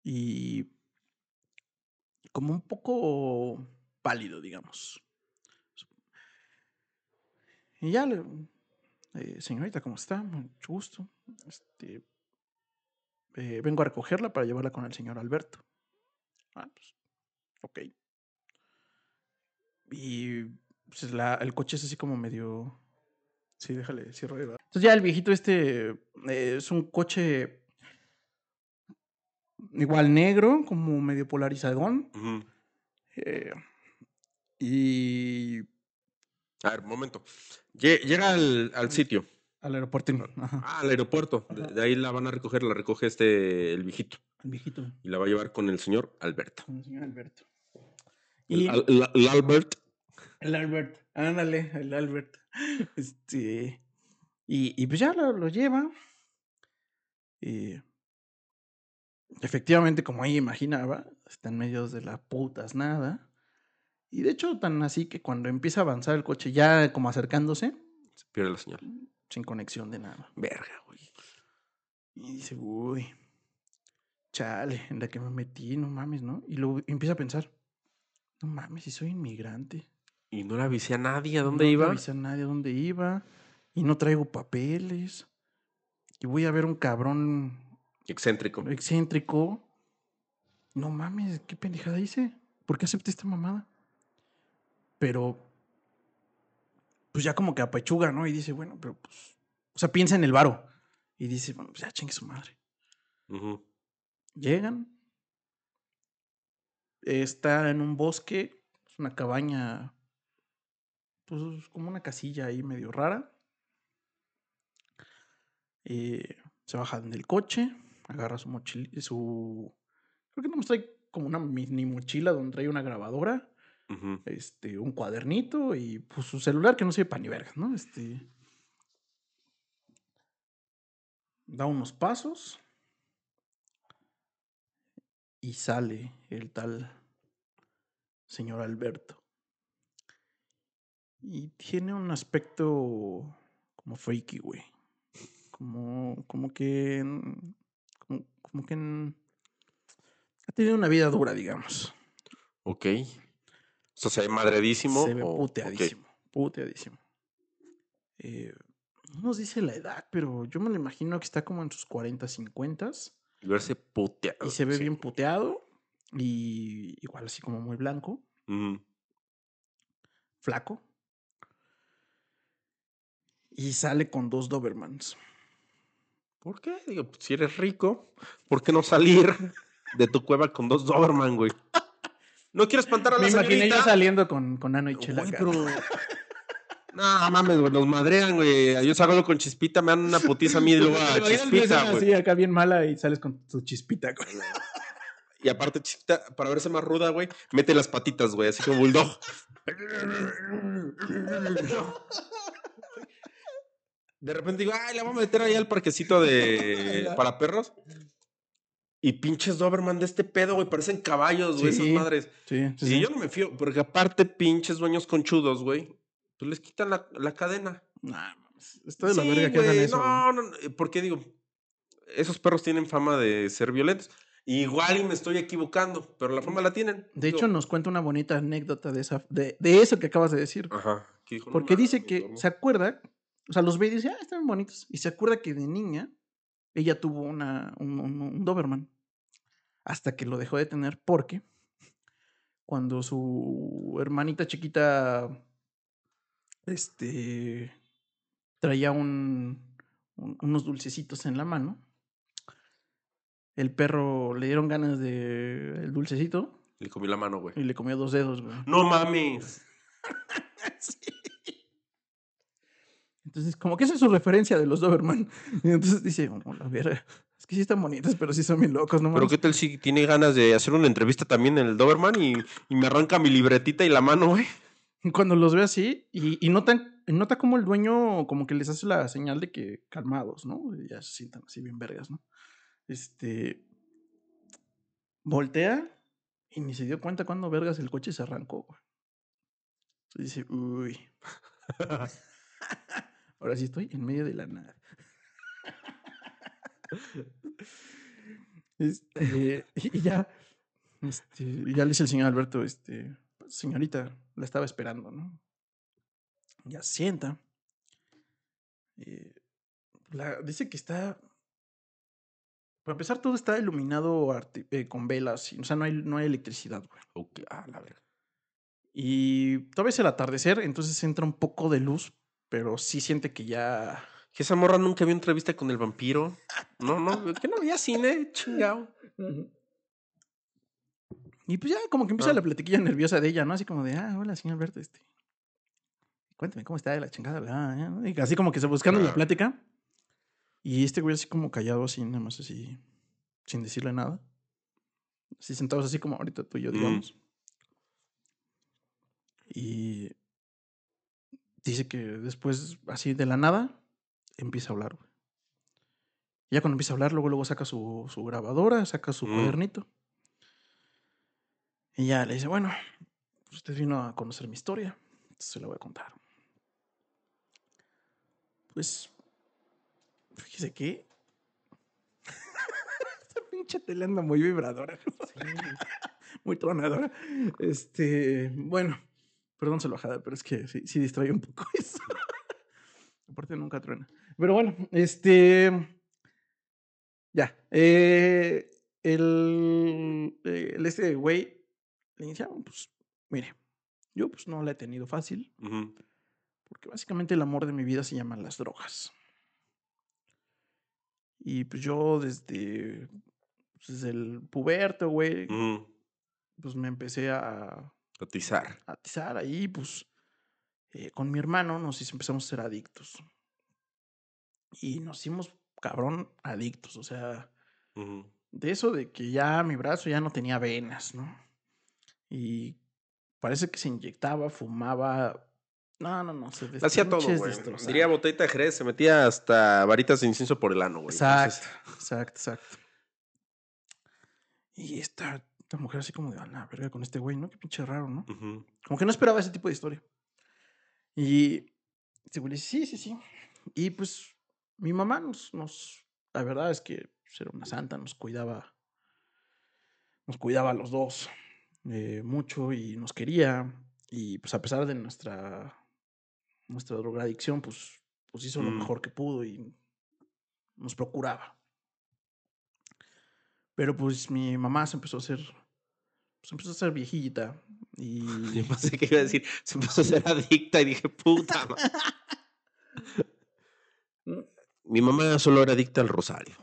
y como un poco pálido, digamos. Y ya le, eh, señorita, ¿cómo está? Mucho gusto. Este, eh, vengo a recogerla para llevarla con el señor Alberto. Ah, pues, ok. Y pues, la- el coche es así como medio... Sí, déjale, cierro. ahí. Entonces ya el viejito este eh, es un coche igual negro, como medio polarizadón. Eh, y A ver, momento. Lle- Llega al, al sitio, al aeropuerto. Ajá, ah, al aeropuerto. De, de ahí la van a recoger, la recoge este, el viejito. el viejito, Y la va a llevar con el señor Alberto. con el señor Alberto. Y el Albert. El Albert, ándale, el Albert. Este. Y, y pues ya lo, lo lleva. Y. Efectivamente, como ella imaginaba, está en medio de la putas nada. Y de hecho, tan así que cuando empieza a avanzar el coche, ya como acercándose, Se pierde la señal. sin conexión de nada. Verga, güey. Y dice, uy, chale, en la que me metí, no mames, ¿no? Y luego empieza a pensar, no mames, si soy inmigrante. Y no le avisé a nadie a dónde no le iba. avisé a nadie a dónde iba. Y no traigo papeles. Y voy a ver un cabrón Excéntrico. excéntrico. no mames, qué pendejada hice. ¿Por qué acepté esta mamada? Pero, pues ya como que apechuga, ¿no? Y dice, bueno, pero pues, o sea, piensa en el varo. Y dice, bueno, pues ya chingue su madre. Llegan. Está en un bosque, es una cabaña, pues como una casilla ahí medio rara. Eh, se bajan del coche, agarra su mochila, su... Creo que no trae como una mini mochila donde trae una grabadora, este, un cuadernito y pues su celular que no sirve para ni vergas, ¿no? Este... Da unos pasos y sale el tal señor Alberto. Y tiene un aspecto como freaky, güey. Como, como que. mm, Como, como que. mm, Ha tenido una vida dura, digamos. Ok. O sea, se ve madredísimo. Se ve o- puteadísimo. Puteadísimo. Eh, no nos dice la edad, pero yo me lo imagino que está como en sus 40, 50 Y verse puteado. y se ve sí. bien puteado. Y igual así como muy blanco, flaco. Y sale con dos Dobermans. ¿Por qué? Digo, pues, si eres rico, ¿por qué no salir de tu cueva con dos Doberman, güey? No quiero espantar a la Me imaginé señorita. yo saliendo con, con Ano y Chela. Pero... No, mames, güey, nos madrean, güey. Yo salgo con chispita, me dan una putiza a mí y luego a chispita, güey. así acá bien mala y sales con tu chispita. güey. Y aparte, chispita, para verse más ruda, güey, mete las patitas, güey, así como bulldog. De repente digo, ay, la voy a meter ahí al parquecito de para perros. Y pinches Doberman de este pedo, güey, parecen caballos, güey, esas madres. Sí, sí, Y sí. yo no me fío, porque aparte, pinches dueños conchudos, güey, pues les quitan la, la cadena. Nah, está de la verga que hagan eso. No, no, no, porque digo, esos perros tienen fama de ser violentos. Igual y me estoy equivocando, pero la fama la tienen. De Digo, hecho, nos cuenta una bonita anécdota de, esa, de, de eso que acabas de decir. Ajá. Porque dice que se acuerda, o sea, los ve y dice, ah, están bonitos. Y se acuerda que de niña ella tuvo una, un, un- un Doberman. Hasta que lo dejó de tener porque cuando su hermanita chiquita este, traía un, un- unos dulcecitos en la mano, el perro le dieron ganas de el dulcecito Le comí la mano, güey. y le comió dos dedos, güey. No mames. Sí. Entonces, como que esa es su referencia de los Doberman. Y entonces dice, "Oh, la verga, es que sí están bonitas, pero sí son bien locos, ¿no? Pero mames?". qué tal si tiene ganas de hacer una entrevista también en el Doberman y, y me arranca mi libretita y la mano, güey. Cuando los ve así, y, y notan, nota como el dueño como que les hace la señal de que calmados, ¿no? Y ya se sientan así bien vergas, ¿no? Este. Voltea y ni se dio cuenta cuando vergas el coche se arrancó, güey. Entonces dice, uy. Ahora sí estoy en medio de la nada. Este, y ya, este, ya le dice el señor Alberto, este, "Pues, señorita, la estaba esperando, ¿no? Ya se sienta. Eh, la- dice que está. Para empezar, todo está iluminado arti- eh, con velas. y- O sea, no hay, no hay electricidad, güey. Ok, ah, la verga. Y todavía es el atardecer, entonces entra un poco de luz, pero sí siente que ya. Que esa morra nunca vio entrevista con el vampiro. No, no, que no había cine, chingado. Y pues ya como que empieza Ah. la platiquilla nerviosa de ella, ¿no? Así como de, ah, hola, señor Alberto, este. Cuéntame cómo está de la chingada, ¿verdad? Y así como que se buscando la plática. Y este güey así como callado, así, nada más así, sin decirle nada. Así sentados así como ahorita tú y yo, Mm. digamos. Y dice que después, así de la nada, empieza a hablar, güey. Ya cuando empieza a hablar, luego, luego saca su, su grabadora, saca su Mm. cuadernito. Y ya le dice, bueno, usted vino a conocer mi historia, se la voy a contar. Pues, fíjese que... Esta pinche tele anda muy vibradora. muy tronadora. Este, bueno, perdón salvajada, pero es que sí, sí distrae un poco eso. Aparte nunca truena. Pero bueno, este... Ya. eh, el, eh, el este güey le decía, pues, mire, yo pues no la he tenido fácil, porque básicamente el amor de mi vida se llama las drogas. Y pues yo desde, pues, desde el puberto, güey, pues me empecé a, Cotizar. a atizar ahí, pues eh, con mi hermano nos empezamos a ser adictos. Y nos hicimos, cabrón, adictos. O sea, de eso de que ya mi brazo ya no tenía venas, ¿no? Y parece que se inyectaba, fumaba. No, no, no. Se Hacía todo, güey. Diría botellita de Jerez, se metía hasta varitas de incienso por el ano, güey. Exacto, Entonces, exacto, exacto. Y esta, esta mujer así como de, a la verga con este güey, ¿no? Qué pinche raro, ¿no? Como que no esperaba ese tipo de historia. Y este güey le dice, sí, sí, sí. Y pues mi mamá nos, nos, la verdad es que pues, era una santa, nos cuidaba, nos cuidaba a los dos eh, mucho y nos quería. Y pues a pesar de nuestra, nuestra drogadicción, pues, pues hizo lo Mm. mejor que pudo y nos procuraba. Pero pues mi mamá se empezó a hacer, pues empezó a ser viejita y... Yo pensé que iba a decir, se empezó a ser adicta y dije, puta. ma-". Mi mamá solo era adicta al rosario.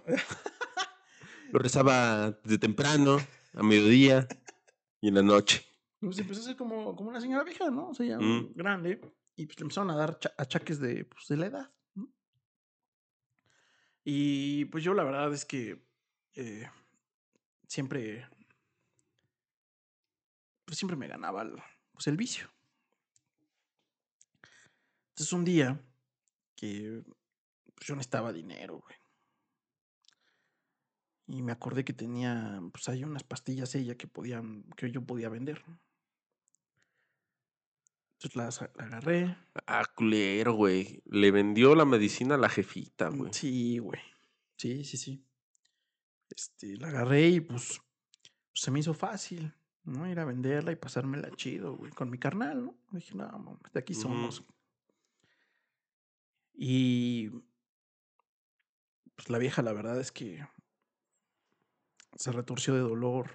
Lo rezaba de temprano, a mediodía y en la noche. Pues empezó a ser como, como una señora vieja, ¿no? O sea, ya Mm. grande. Y pues le empezaron a dar cha- achaques de, pues, de la edad. ¿no? Y pues yo la verdad es que eh, siempre, pues siempre me ganaba el, pues, el vicio. Entonces un día que pues, yo necesitaba dinero, güey. Y me acordé que tenía, pues hay unas pastillas ella que podían, que yo podía vender. Entonces las agarré. Ah, culero, güey. Le vendió la medicina a la jefita, Mm, güey. Sí, güey. Sí, sí, sí. Este, la agarré y pues, se me hizo fácil, ¿no? Ir a venderla y pasármela chido, güey, con mi carnal, ¿no? Dije, no, mames, de aquí somos. Y pues la vieja, la verdad es que se retorció de dolor.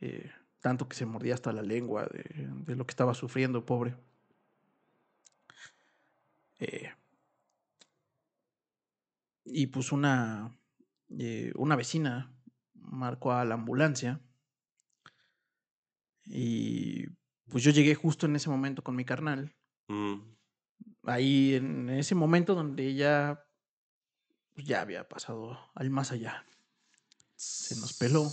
eh, tanto que se mordía hasta la lengua de, de lo que estaba sufriendo, pobre. Eh, y pues una, eh, una vecina marcó a la ambulancia. Y pues yo llegué justo en ese momento con mi carnal. Mm. Ahí en ese momento donde ella pues, ya había pasado al más allá. Se nos peló.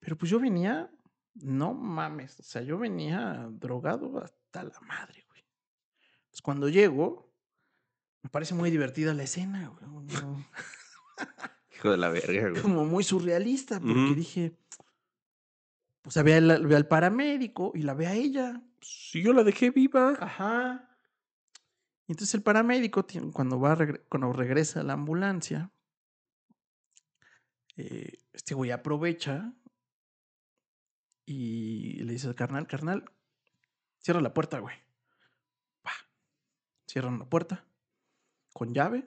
Pero pues yo venía, no mames, o sea, yo venía drogado hasta la madre, güey. Pues cuando llego, me parece muy divertida la escena, güey. no- Hijo de la verga, güey. Como muy surrealista, porque dije, pues ve al, ve al paramédico y la ve a ella. Si yo la dejé viva. Ajá. Y entonces el paramédico, cuando, va a regre- cuando regresa a la ambulancia, eh, este güey aprovecha y le dice al carnal, carnal, cierra la puerta, güey. Pa. Cierran la puerta con llave.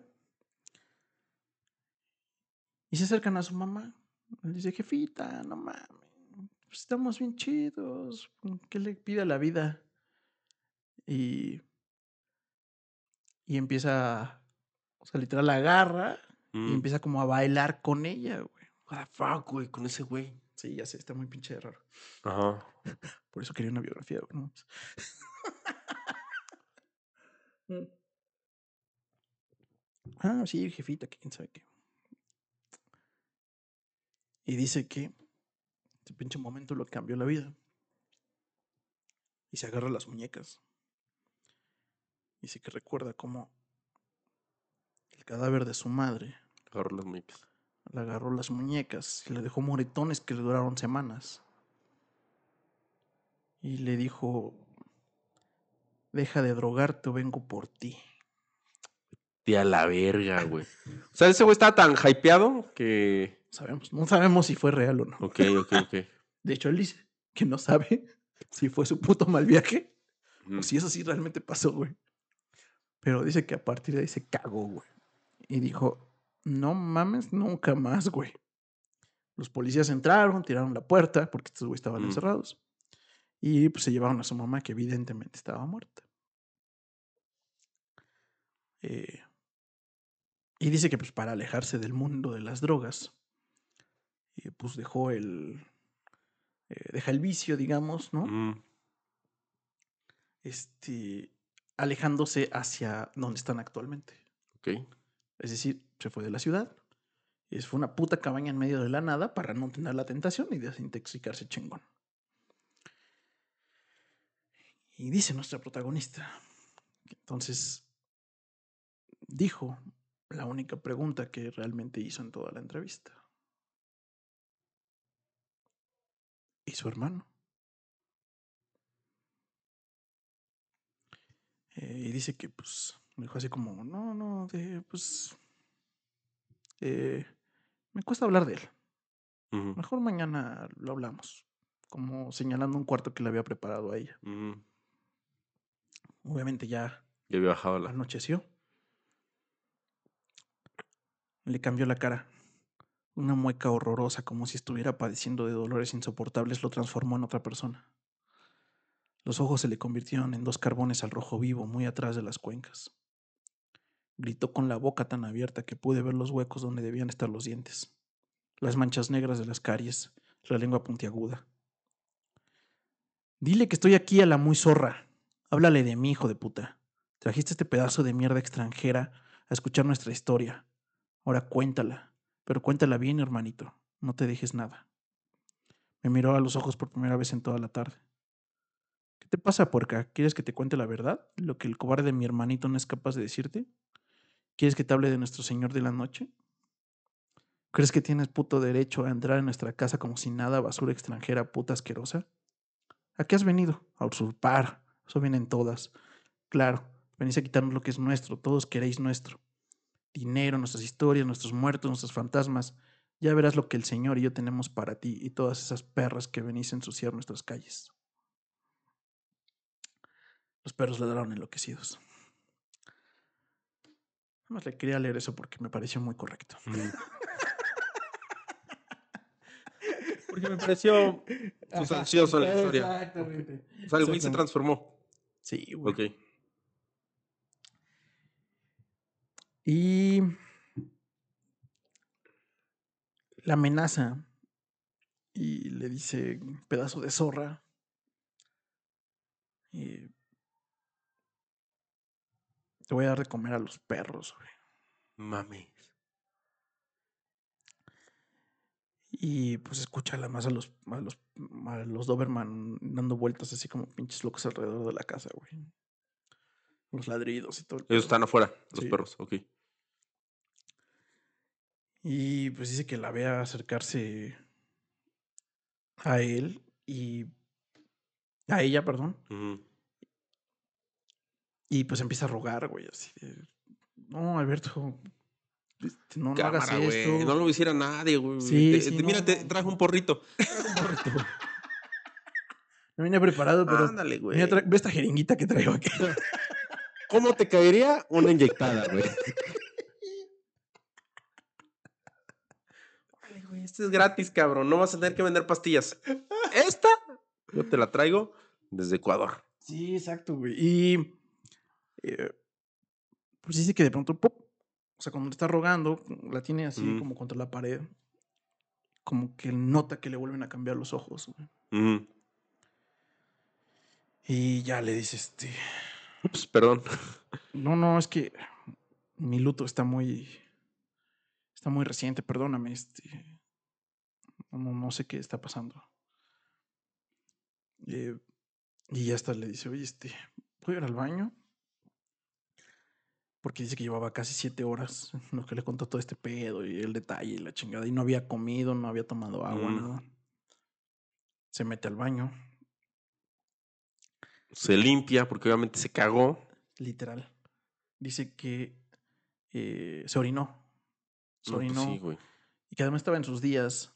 Y se acercan a su mamá. Le dice, jefita, no mames, pues estamos bien chidos. ¿Qué le pide a la vida? Y, y empieza, o sea, literal la agarra y Mm. empieza como a bailar con ella, güey. What the fuck, güey, con ese güey. Sí, ya sé, está muy pinche raro. Ajá. Por eso quería una biografía, güey. ¿no? Mm. ah, sí, jefita, quién sabe qué. Y dice que este pinche momento lo cambió la vida. Y se agarra las muñecas. Dice que recuerda cómo el cadáver de su madre Agarró las muñecas. le agarró las muñecas y le dejó moretones que le duraron semanas. Y le dijo, deja de drogarte o vengo por ti. De a la verga, güey. O sea, ese güey estaba tan hypeado que. Sabemos, no sabemos si fue real o no. Ok, ok, ok. De hecho, él dice que no sabe si fue su puto mal viaje Mm. o si eso sí realmente pasó, güey. Pero dice que a partir de ahí se cagó, güey. Y dijo, no mames, nunca más, güey. Los policías entraron, tiraron la puerta, porque estos güeyes estaban Mm. encerrados. Y pues se llevaron a su mamá, que evidentemente estaba muerta. Eh, y dice que pues para alejarse del mundo de las drogas, eh, pues dejó el... eh, deja el vicio, digamos, ¿no? Mm, Este, alejándose hacia donde están actualmente. ok. Es decir, se fue de la ciudad. Y fue una puta cabaña en medio de la nada para no tener la tentación y desintoxicarse chingón. Y dice nuestra protagonista. que Entonces, dijo la única pregunta que realmente hizo en toda la entrevista. ¿Y su hermano? Eh, y dice que, pues, me dijo así como, no, no, de, pues, eh, me cuesta hablar de él. Mejor mañana lo hablamos. Como señalando un cuarto que le había preparado a ella. Obviamente ya Ya había bajado la. anocheció. Le cambió la cara. Una mueca horrorosa, como si estuviera padeciendo de dolores insoportables, lo transformó en otra persona. Los ojos se le convirtieron en dos carbones al rojo vivo, muy atrás de las cuencas. Gritó con la boca tan abierta que pude ver los huecos donde debían estar los dientes, las manchas negras de las caries, la lengua puntiaguda. Dile que estoy aquí a la muy zorra. Háblale de mí, hijo de puta. Trajiste este pedazo de mierda extranjera a escuchar nuestra historia. Ahora cuéntala, pero cuéntala bien, hermanito. No te dejes nada. Me miró a los ojos por primera vez en toda la tarde. ¿Qué te pasa, puerca? ¿Quieres que te cuente la verdad? ¿Lo que el cobarde de mi hermanito no es capaz de decirte? ¿Quieres que te hable de nuestro Señor de la Noche? ¿Crees que tienes puto derecho a entrar en nuestra casa como si nada, basura extranjera, puta asquerosa? ¿A qué has venido? A usurpar. Eso vienen todas. Claro, venís a quitarnos lo que es nuestro, todos queréis nuestro. Dinero, nuestras historias, nuestros muertos, nuestros fantasmas. Ya verás lo que el Señor y yo tenemos para ti y todas esas perras que venís a ensuciar nuestras calles. Los perros ladraron enloquecidos. Nada más le quería leer eso porque me pareció muy correcto. Porque me pareció sustancioso la historia. Exactamente. O sea, el güey se transformó. Sí, güey. Ok. Y la amenaza y le dice pedazo de zorra. Y te voy a dar de comer a los perros, güey. Mames. Y pues escucha más a los, a los, a los Doberman dando vueltas así como pinches locos alrededor de la casa, güey. Los ladridos y todo. el Ellos están afuera, los Sí. perros. Ok. Y pues dice que la ve acercarse a él y a ella, perdón. Y pues empieza a rogar, güey, así de, no, Alberto, este, no, no hagas esto. No lo hiciera nadie, güey. Sí, Te- sí, te- mira, no, te no. trajo un porrito. No vine preparado, pero Ándale, güey. mira, ve esta jeringuita que traigo aquí. ¿Cómo te caería una inyectada, güey? Ay, güey, esto es gratis, cabrón. No vas a tener que vender pastillas. Esta, yo te la traigo desde Ecuador. Sí, exacto, güey. Y eh, pues dice que de pronto, ¡pop! o sea, cuando le está rogando, la tiene así como contra la pared, como que nota que le vuelven a cambiar los ojos. güey. Y ya le dice, este, Ups, perdón. no, no, es que mi luto está muy, está muy reciente, perdóname, este, no, no- sé qué está pasando. Eh, y ya hasta le dice, oye, este, ¿puedo ir al baño? Porque dice que llevaba casi siete horas en lo que le contó todo este pedo y el detalle y la chingada. Y no había comido, no había tomado agua, Mm. nada. Se mete al baño, Se limpia porque obviamente se cagó. literal. Dice que eh, se orinó. Se No, pues orinó. sí, güey. y que además estaba en sus días.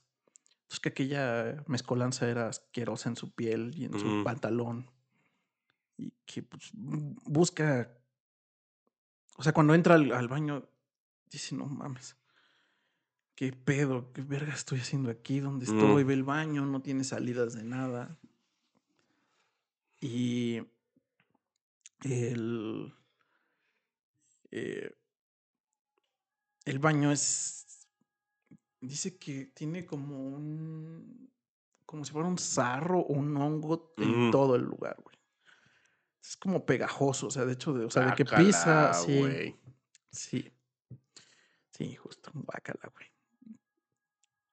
Entonces que aquella mezcolanza era asquerosa en su piel y en su pantalón. Y que pues, bu- busca. O sea, cuando entra al, al baño, dice, no mames. ¿Qué pedo? ¿Qué verga estoy haciendo aquí? ¿Dónde Mm. estoy? Ve el baño, no tiene salidas de nada. Y el, eh, el baño es, dice que tiene como un, como si fuera un sarro o un hongo en Mm. todo el lugar, güey. Es como pegajoso, o sea, de hecho, de, o sea, de que Guácala, pisa, sí. Sí. Sí, justo, guácala, güey.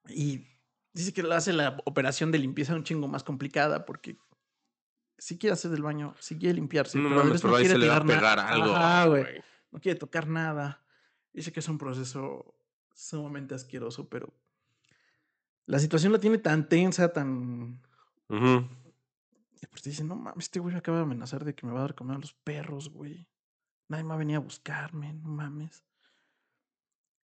Y dice que le hace la operación de limpieza un chingo más complicada porque sí quiere hacer del baño, sí quiere limpiarse, No pero no ahí quiere se le va a tirar na- pegar algo. Ajá, güey. güey. No quiere tocar nada. Dice que es un proceso sumamente asqueroso, pero la situación la tiene tan tensa, tan... Ujú. Y pues dice, no mames, este güey me acaba de amenazar de que me va a dar comer a los perros, güey. Nadie me va a buscarme, no mames.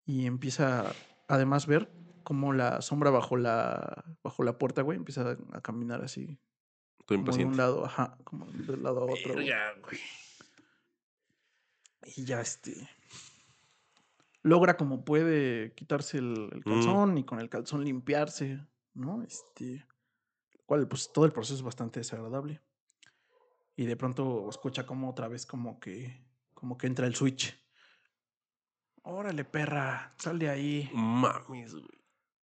Y empieza, además, ver cómo la sombra bajo la, bajo la puerta, güey, empieza a caminar así. Estoy Como de un impaciente. lado, ajá, como de un lado a otro. Verga, güey. Y ya este. Logra como puede quitarse el, el Mm. calzón y con el calzón limpiarse, ¿no? Este. lo Cual, pues todo el proceso es bastante desagradable. Y de pronto escucha como otra vez como que. como que entra el switch. Órale, perra, sal de ahí. Mames, güey.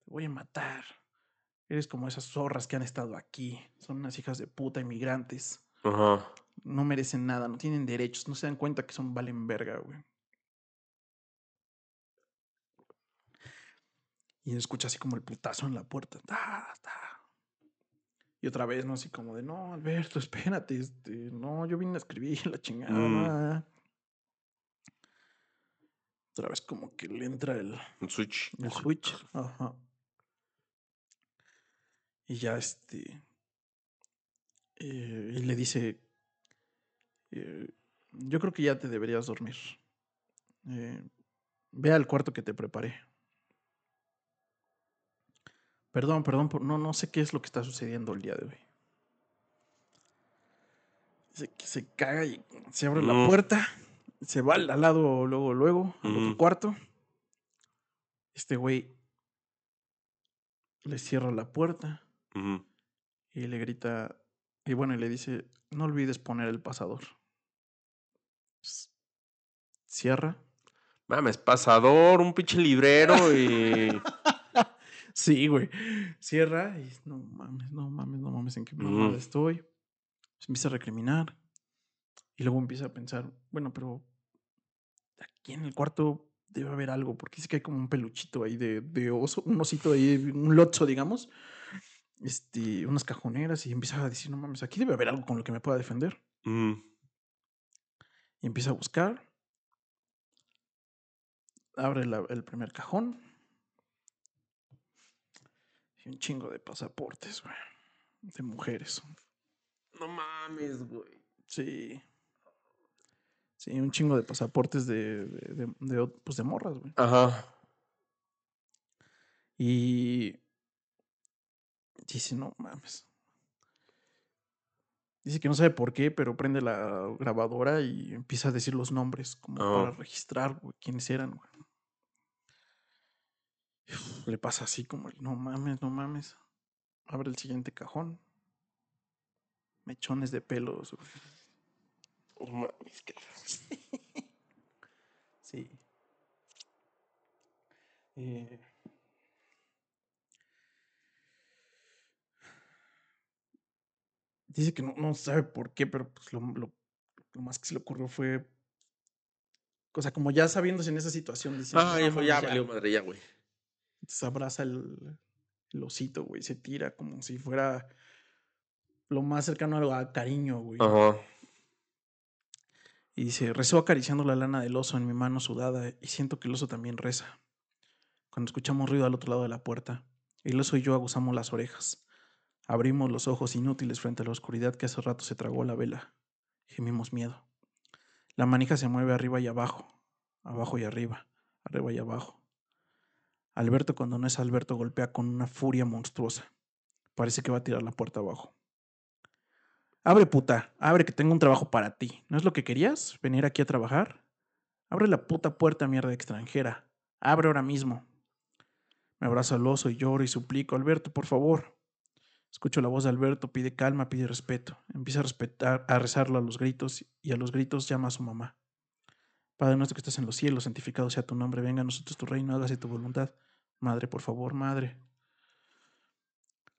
Te voy a matar. Eres como esas zorras que han estado aquí. Son unas hijas de puta inmigrantes. Ajá. No merecen nada, no tienen derechos, no se dan cuenta que son valen verga, güey. Y escucha así como el putazo en la puerta. Ta, ta. Y otra vez, ¿no? Así como de, no, Alberto, espérate, este, no, yo vine a escribir la chingada. Mm. ah". Otra vez como que le entra el, Un switch. el switch. Ajá. Y ya este. eh, y le dice. eh, yo creo que ya te deberías dormir. Eh, ve al cuarto que te preparé. Perdón, perdón, por- no, no sé qué es lo que está sucediendo el día de hoy. Se, se caga y se abre la Mm. puerta. Se va al lado, luego, luego, al otro Ujú. cuarto. Este güey le cierra la puerta Ujú. y le grita, y bueno, y le dice, no olvides poner el pasador. Cierra. Mames, pasador, un pinche librero y. Sí, güey. Cierra y no mames, no mames, no mames, en qué mamada estoy. Se empieza a recriminar y luego empieza a pensar, bueno, pero aquí en el cuarto debe haber algo, porque dice que hay como un peluchito ahí de, de oso, un osito ahí, un lotso, digamos, este, unas cajoneras y empieza a decir, no mames, aquí debe haber algo con lo que me pueda defender. Y empieza a buscar. Abre la- el primer cajón. Y un chingo de pasaportes, güey. De mujeres. No mames, güey. Sí. Sí, un chingo de pasaportes de, de, de- pues de morras, güey. Ajá. Y dice, no mames. Dice que no sabe por qué, pero prende la grabadora y empieza a decir los nombres como Ah. para registrar güey, quiénes eran, güey. Le pasa así como, el, no mames, no mames. Abre el siguiente cajón. Mechones de pelos. No mames, qué Sí. Eh, dice que no, no sabe por qué, pero pues lo, lo- lo más que se le ocurrió fue. O sea, como ya sabiéndose en esa situación, dice. Ah, ya "No fue, ya mames, valió madre, ya, güey. Entonces abraza el, el osito, güey. Se tira como si fuera lo más cercano a, a cariño, güey. Ajá. Y dice, rezó acariciando la lana del oso en mi mano sudada y siento que el oso también reza. Cuando escuchamos ruido al otro lado de la puerta, el oso y yo aguzamos las orejas. Abrimos los ojos inútiles frente a la oscuridad que hace rato se tragó la vela. Gemimos miedo. La manija se mueve arriba y abajo, abajo y arriba, arriba y abajo. Alberto cuando no es Alberto golpea con una furia monstruosa. Parece que va a tirar la puerta abajo. Abre, puta, abre que tengo un trabajo para ti. ¿No es lo que querías? ¿Venir aquí a trabajar? Abre la puta puerta, mierda extranjera. Abre ahora mismo. Me abrazo al oso y lloro y suplico, Alberto, por favor. Escucho la voz de Alberto, pide calma, pide respeto. Empieza a respetar, a rezarlo a los gritos y a los gritos llama a su mamá. Padre nuestro que estás en los cielos, santificado sea tu nombre, venga a nosotros tu reino, hágase tu voluntad. Madre, por favor, madre.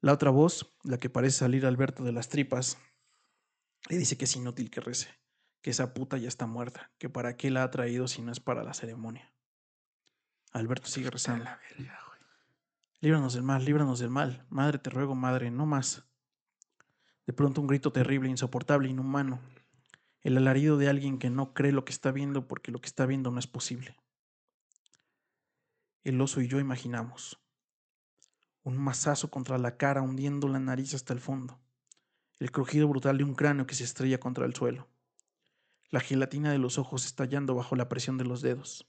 La otra voz, la que parece salir Alberto de las tripas, le dice que es inútil que rece, que esa puta ya está muerta, que para qué la ha traído si no es para la ceremonia. Alberto sigue rezando. Líbranos del mal, líbranos del mal. Madre, te ruego, madre, no más. De pronto un grito terrible, insoportable, inhumano. El alarido de alguien que no cree lo que está viendo porque lo que está viendo no es posible. El oso y yo imaginamos. Un mazazo contra la cara hundiendo la nariz hasta el fondo. El crujido brutal de un cráneo que se estrella contra el suelo. La gelatina de los ojos estallando bajo la presión de los dedos.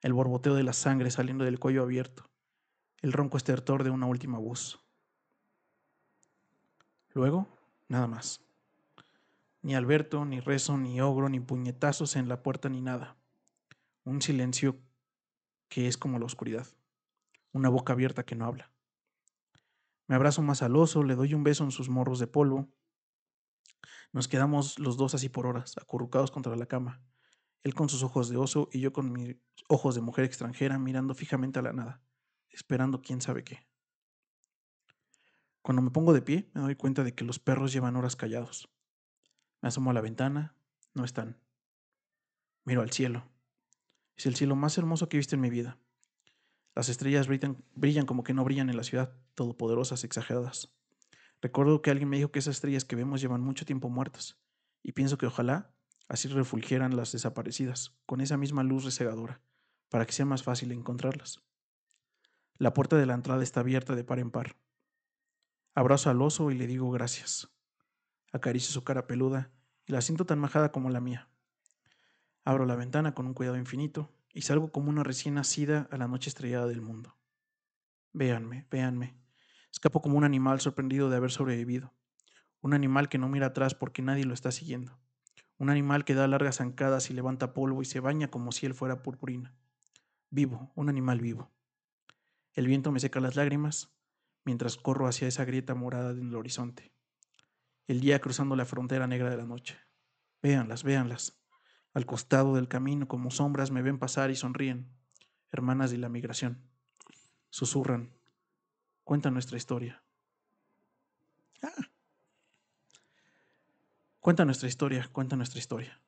El borboteo de la sangre saliendo del cuello abierto el ronco estertor de una última voz. Luego, nada más. Ni Alberto, ni rezo, ni ogro, ni puñetazos en la puerta, ni nada. Un silencio que es como la oscuridad. Una boca abierta que no habla. Me abrazo más al oso, le doy un beso en sus morros de polvo. Nos quedamos los dos así por horas, acurrucados contra la cama. Él con sus ojos de oso y yo con mis ojos de mujer extranjera mirando fijamente a la nada esperando quién sabe qué. Cuando me pongo de pie, me doy cuenta de que los perros llevan horas callados. Me asomo a la ventana, no están. Miro al cielo. Es el cielo más hermoso que he visto en mi vida. Las estrellas brillan, brillan como que no brillan en la ciudad, todopoderosas, exageradas. Recuerdo que alguien me dijo que esas estrellas que vemos llevan mucho tiempo muertas, y pienso que ojalá así refulgieran las desaparecidas, con esa misma luz resegadora, para que sea más fácil encontrarlas. La puerta de la entrada está abierta de par en par. Abrazo al oso y le digo gracias. Acaricio su cara peluda y la siento tan majada como la mía. Abro la ventana con un cuidado infinito y salgo como una recién nacida a la noche estrellada del mundo. Véanme, véanme. Escapo como un animal sorprendido de haber sobrevivido. Un animal que no mira atrás porque nadie lo está siguiendo. Un animal que da largas zancadas y levanta polvo y se baña como si él fuera purpurina. Vivo, un animal vivo. El viento me seca las lágrimas mientras corro hacia esa grieta morada en el horizonte. El día cruzando la frontera negra de la noche. Véanlas, véanlas. Al costado del camino, como sombras, me ven pasar y sonríen. Hermanas de la migración. Susurran. Cuenta nuestra historia. Ah. Cuenta nuestra historia, cuenta nuestra historia.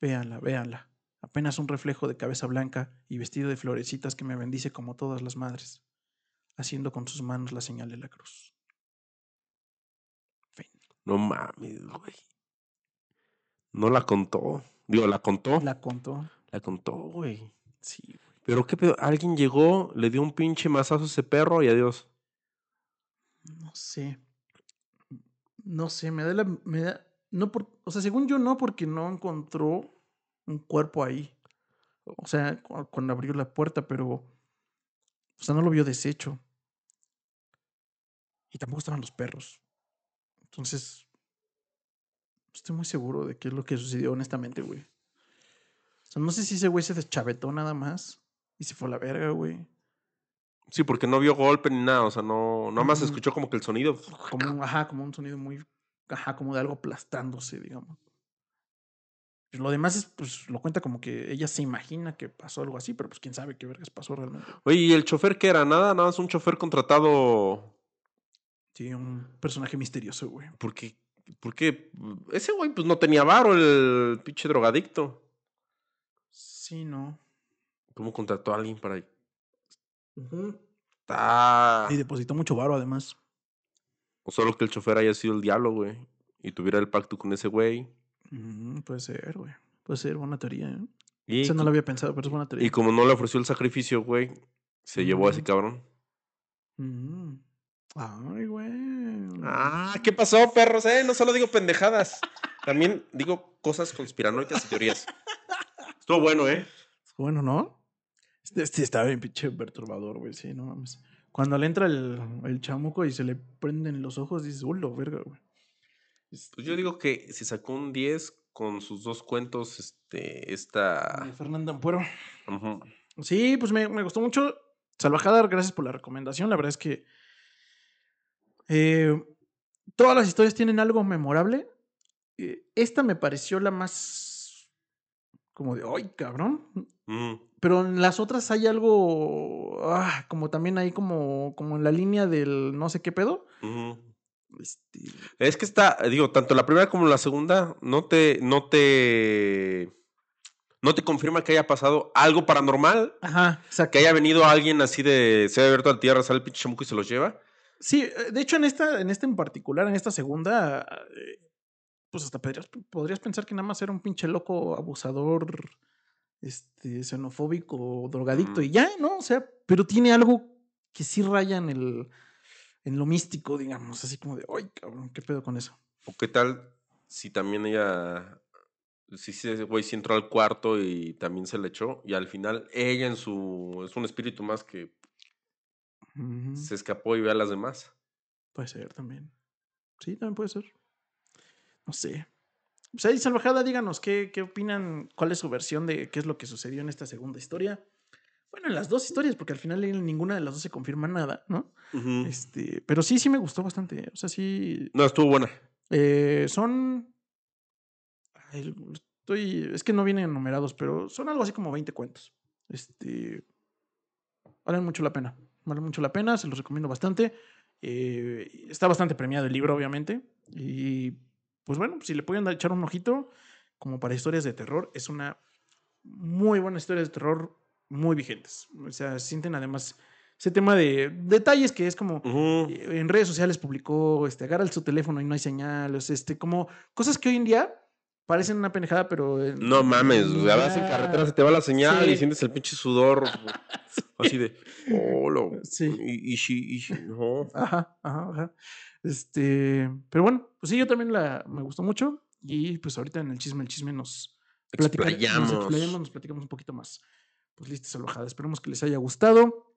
Véanla, véanla. Apenas un reflejo de cabeza blanca y vestido de florecitas que me bendice como todas las madres haciendo con sus manos la señal de la cruz. No mames, güey. No la contó. Digo, ¿la contó? La contó. La contó, güey. Sí, güey. Pero qué pedo, alguien llegó, le dio un pinche mazazo a ese perro y adiós. No sé. No sé, me da la. Me da, no por, o sea, según yo, no, porque no encontró un cuerpo ahí. O sea, cuando abrió la puerta, pero o sea, no lo vio deshecho. Y tampoco estaban los perros. Entonces, estoy muy seguro de qué es lo que sucedió, honestamente, güey. O sea, no sé si ese güey se deschavetó nada más y se fue a la verga, güey. Sí, porque no vio golpe ni nada, o sea, no, nada más escuchó como que el sonido. Como ajá, como un sonido muy, ajá, como de algo aplastándose, digamos. Lo demás es, pues, lo cuenta como que ella se imagina que pasó algo así, pero pues quién sabe qué vergas pasó realmente. Oye, ¿y el chofer qué era? Nada, nada más un chofer contratado. Sí, un personaje misterioso, güey. Porque, porque ese güey pues no tenía varo, el pinche drogadicto. Sí, no. ¿Cómo contrató a alguien para ahí? Y depositó mucho varo, además. O solo que el chofer haya sido el diablo, güey. Y tuviera el pacto con ese güey puede ser, güey. Puede ser, buena teoría, ¿eh? Eso no lo había pensado, pero es buena teoría. Y como no le ofreció el sacrificio, güey, se llevó a ese cabrón. Ay, güey. Ah, ¿qué pasó, perros? Eh? No solo digo pendejadas. También digo cosas conspiranoicas y teorías. Estuvo bueno, ¿eh? Estuvo bueno, ¿no? Este, este estaba bien pinche perturbador, güey. Sí, no mames. Cuando le entra el, el chamuco y se le prenden los ojos, dices, ¡uh, verga, güey! Pues yo digo que si sacó un 10 con sus dos cuentos, este, esta... Fernanda Ampuero. Sí, pues me, me, gustó mucho. Salvajada, gracias por la recomendación. La verdad es que eh, todas las historias tienen algo memorable. Eh, esta me pareció la más como de, ¡ay, cabrón! Mm, Pero en las otras hay algo, ah, como también hay como, como en la línea del no sé qué pedo. Este, Es que está, digo, tanto la primera como la segunda no te, no te, no te confirma que haya pasado algo paranormal, ajá, exacto. que haya venido alguien así de, se ha abierto a la tierra, sale el pinche chamuco y se los lleva. Sí, eh, de hecho en esta, en esta en particular, en esta segunda, eh, pues hasta podrías, podrías pensar que nada más era un pinche loco abusador, este, xenofóbico, drogadicto Mm. y ya, ¿no? O sea, pero tiene algo que sí raya en el, en lo místico, digamos, así como de, ay, cabrón, ¿qué pedo con eso? ¿O qué tal si también ella, si sí, ese güey sí entró al cuarto y también se le echó y al final ella en su, es un espíritu más que Se escapó y ve a las demás? Puede ser también. Sí, también puede ser. No sé. Pues ahí, Salvajada, díganos qué, qué opinan, cuál es su versión de qué es lo que sucedió en esta segunda historia. Bueno, en las dos historias, porque al final en ninguna de las dos se confirma nada, ¿no? Este, pero sí, sí me gustó bastante. O sea, sí. No, estuvo buena. eh, son. ay, estoy. Es que no vienen numerados, pero son algo así como 20 cuentos. Este. Valen mucho la pena. Valen mucho la pena, se los recomiendo bastante. Eh, está bastante premiado el libro, obviamente. Y pues bueno, si le pueden echar un ojito, como para historias de terror, es una muy buena historia de terror, muy vigentes. O sea, sienten además ese tema de detalles que es como eh, en redes sociales publicó, este, agarra su teléfono y no hay señal, o sea, este, como cosas que hoy en día parecen una pendejada, pero... en- No mames, sea, vas en ya- carretera, se te va la señal Sí. y sientes el pinche sudor. Así de. Oh, lo- Sí. Y, y sí, y sí, no. Ajá, ajá, ajá. Este, pero bueno, pues sí, yo también la, me gustó mucho y pues ahorita en el chisme, el chisme nos Explayamos. Nos explayamos, nos platicamos un poquito más. Pues listas salvajadas. Esperemos que les haya gustado.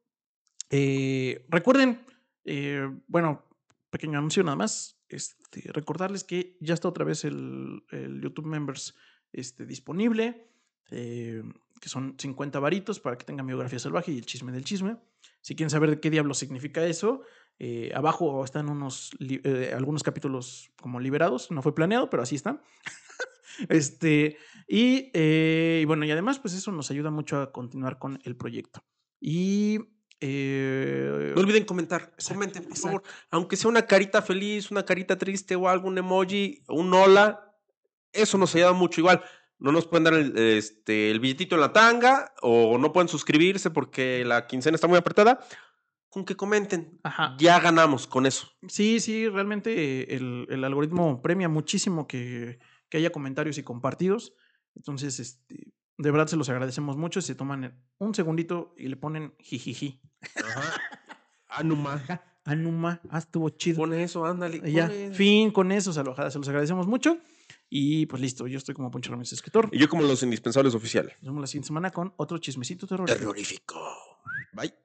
Eh, recuerden, eh, bueno, pequeño anuncio nada más. Este, recordarles que ya está otra vez el, YouTube Members este, disponible, eh, que son 50 varitos para que tengan biografía salvaje y el chisme del chisme. Si quieren saber de qué diablo significa eso, eh, abajo están unos eh, algunos capítulos como liberados. No fue planeado, pero así están. este, y, y bueno, y además, pues eso nos ayuda mucho a continuar con el proyecto. Y. eh, No olviden comentar. Exacto, comenten, por exacto. favor. Aunque sea una carita feliz, una carita triste o algún emoji, un hola. Eso nos ayuda mucho. Igual, no nos pueden dar el, este, el billetito en la tanga o no pueden suscribirse porque la quincena está muy apretada. Con que comenten. Ajá. Ya ganamos con eso. Sí, sí, realmente eh, el, el algoritmo premia muchísimo que, que haya comentarios y compartidos. Entonces, este, de verdad se los agradecemos mucho. Si se toman un segundito y le ponen jijiji. Anuma. Anuma, ah, estuvo chido. Pon eso, ándale. Ya, fin con eso, alojadas. Se los agradecemos mucho. Y pues listo, yo estoy como Poncho Ramírez, escritor. Y yo como los indispensables oficiales. Nos vemos la siguiente semana con otro chismecito terrorífico. Terrorífico. Bye.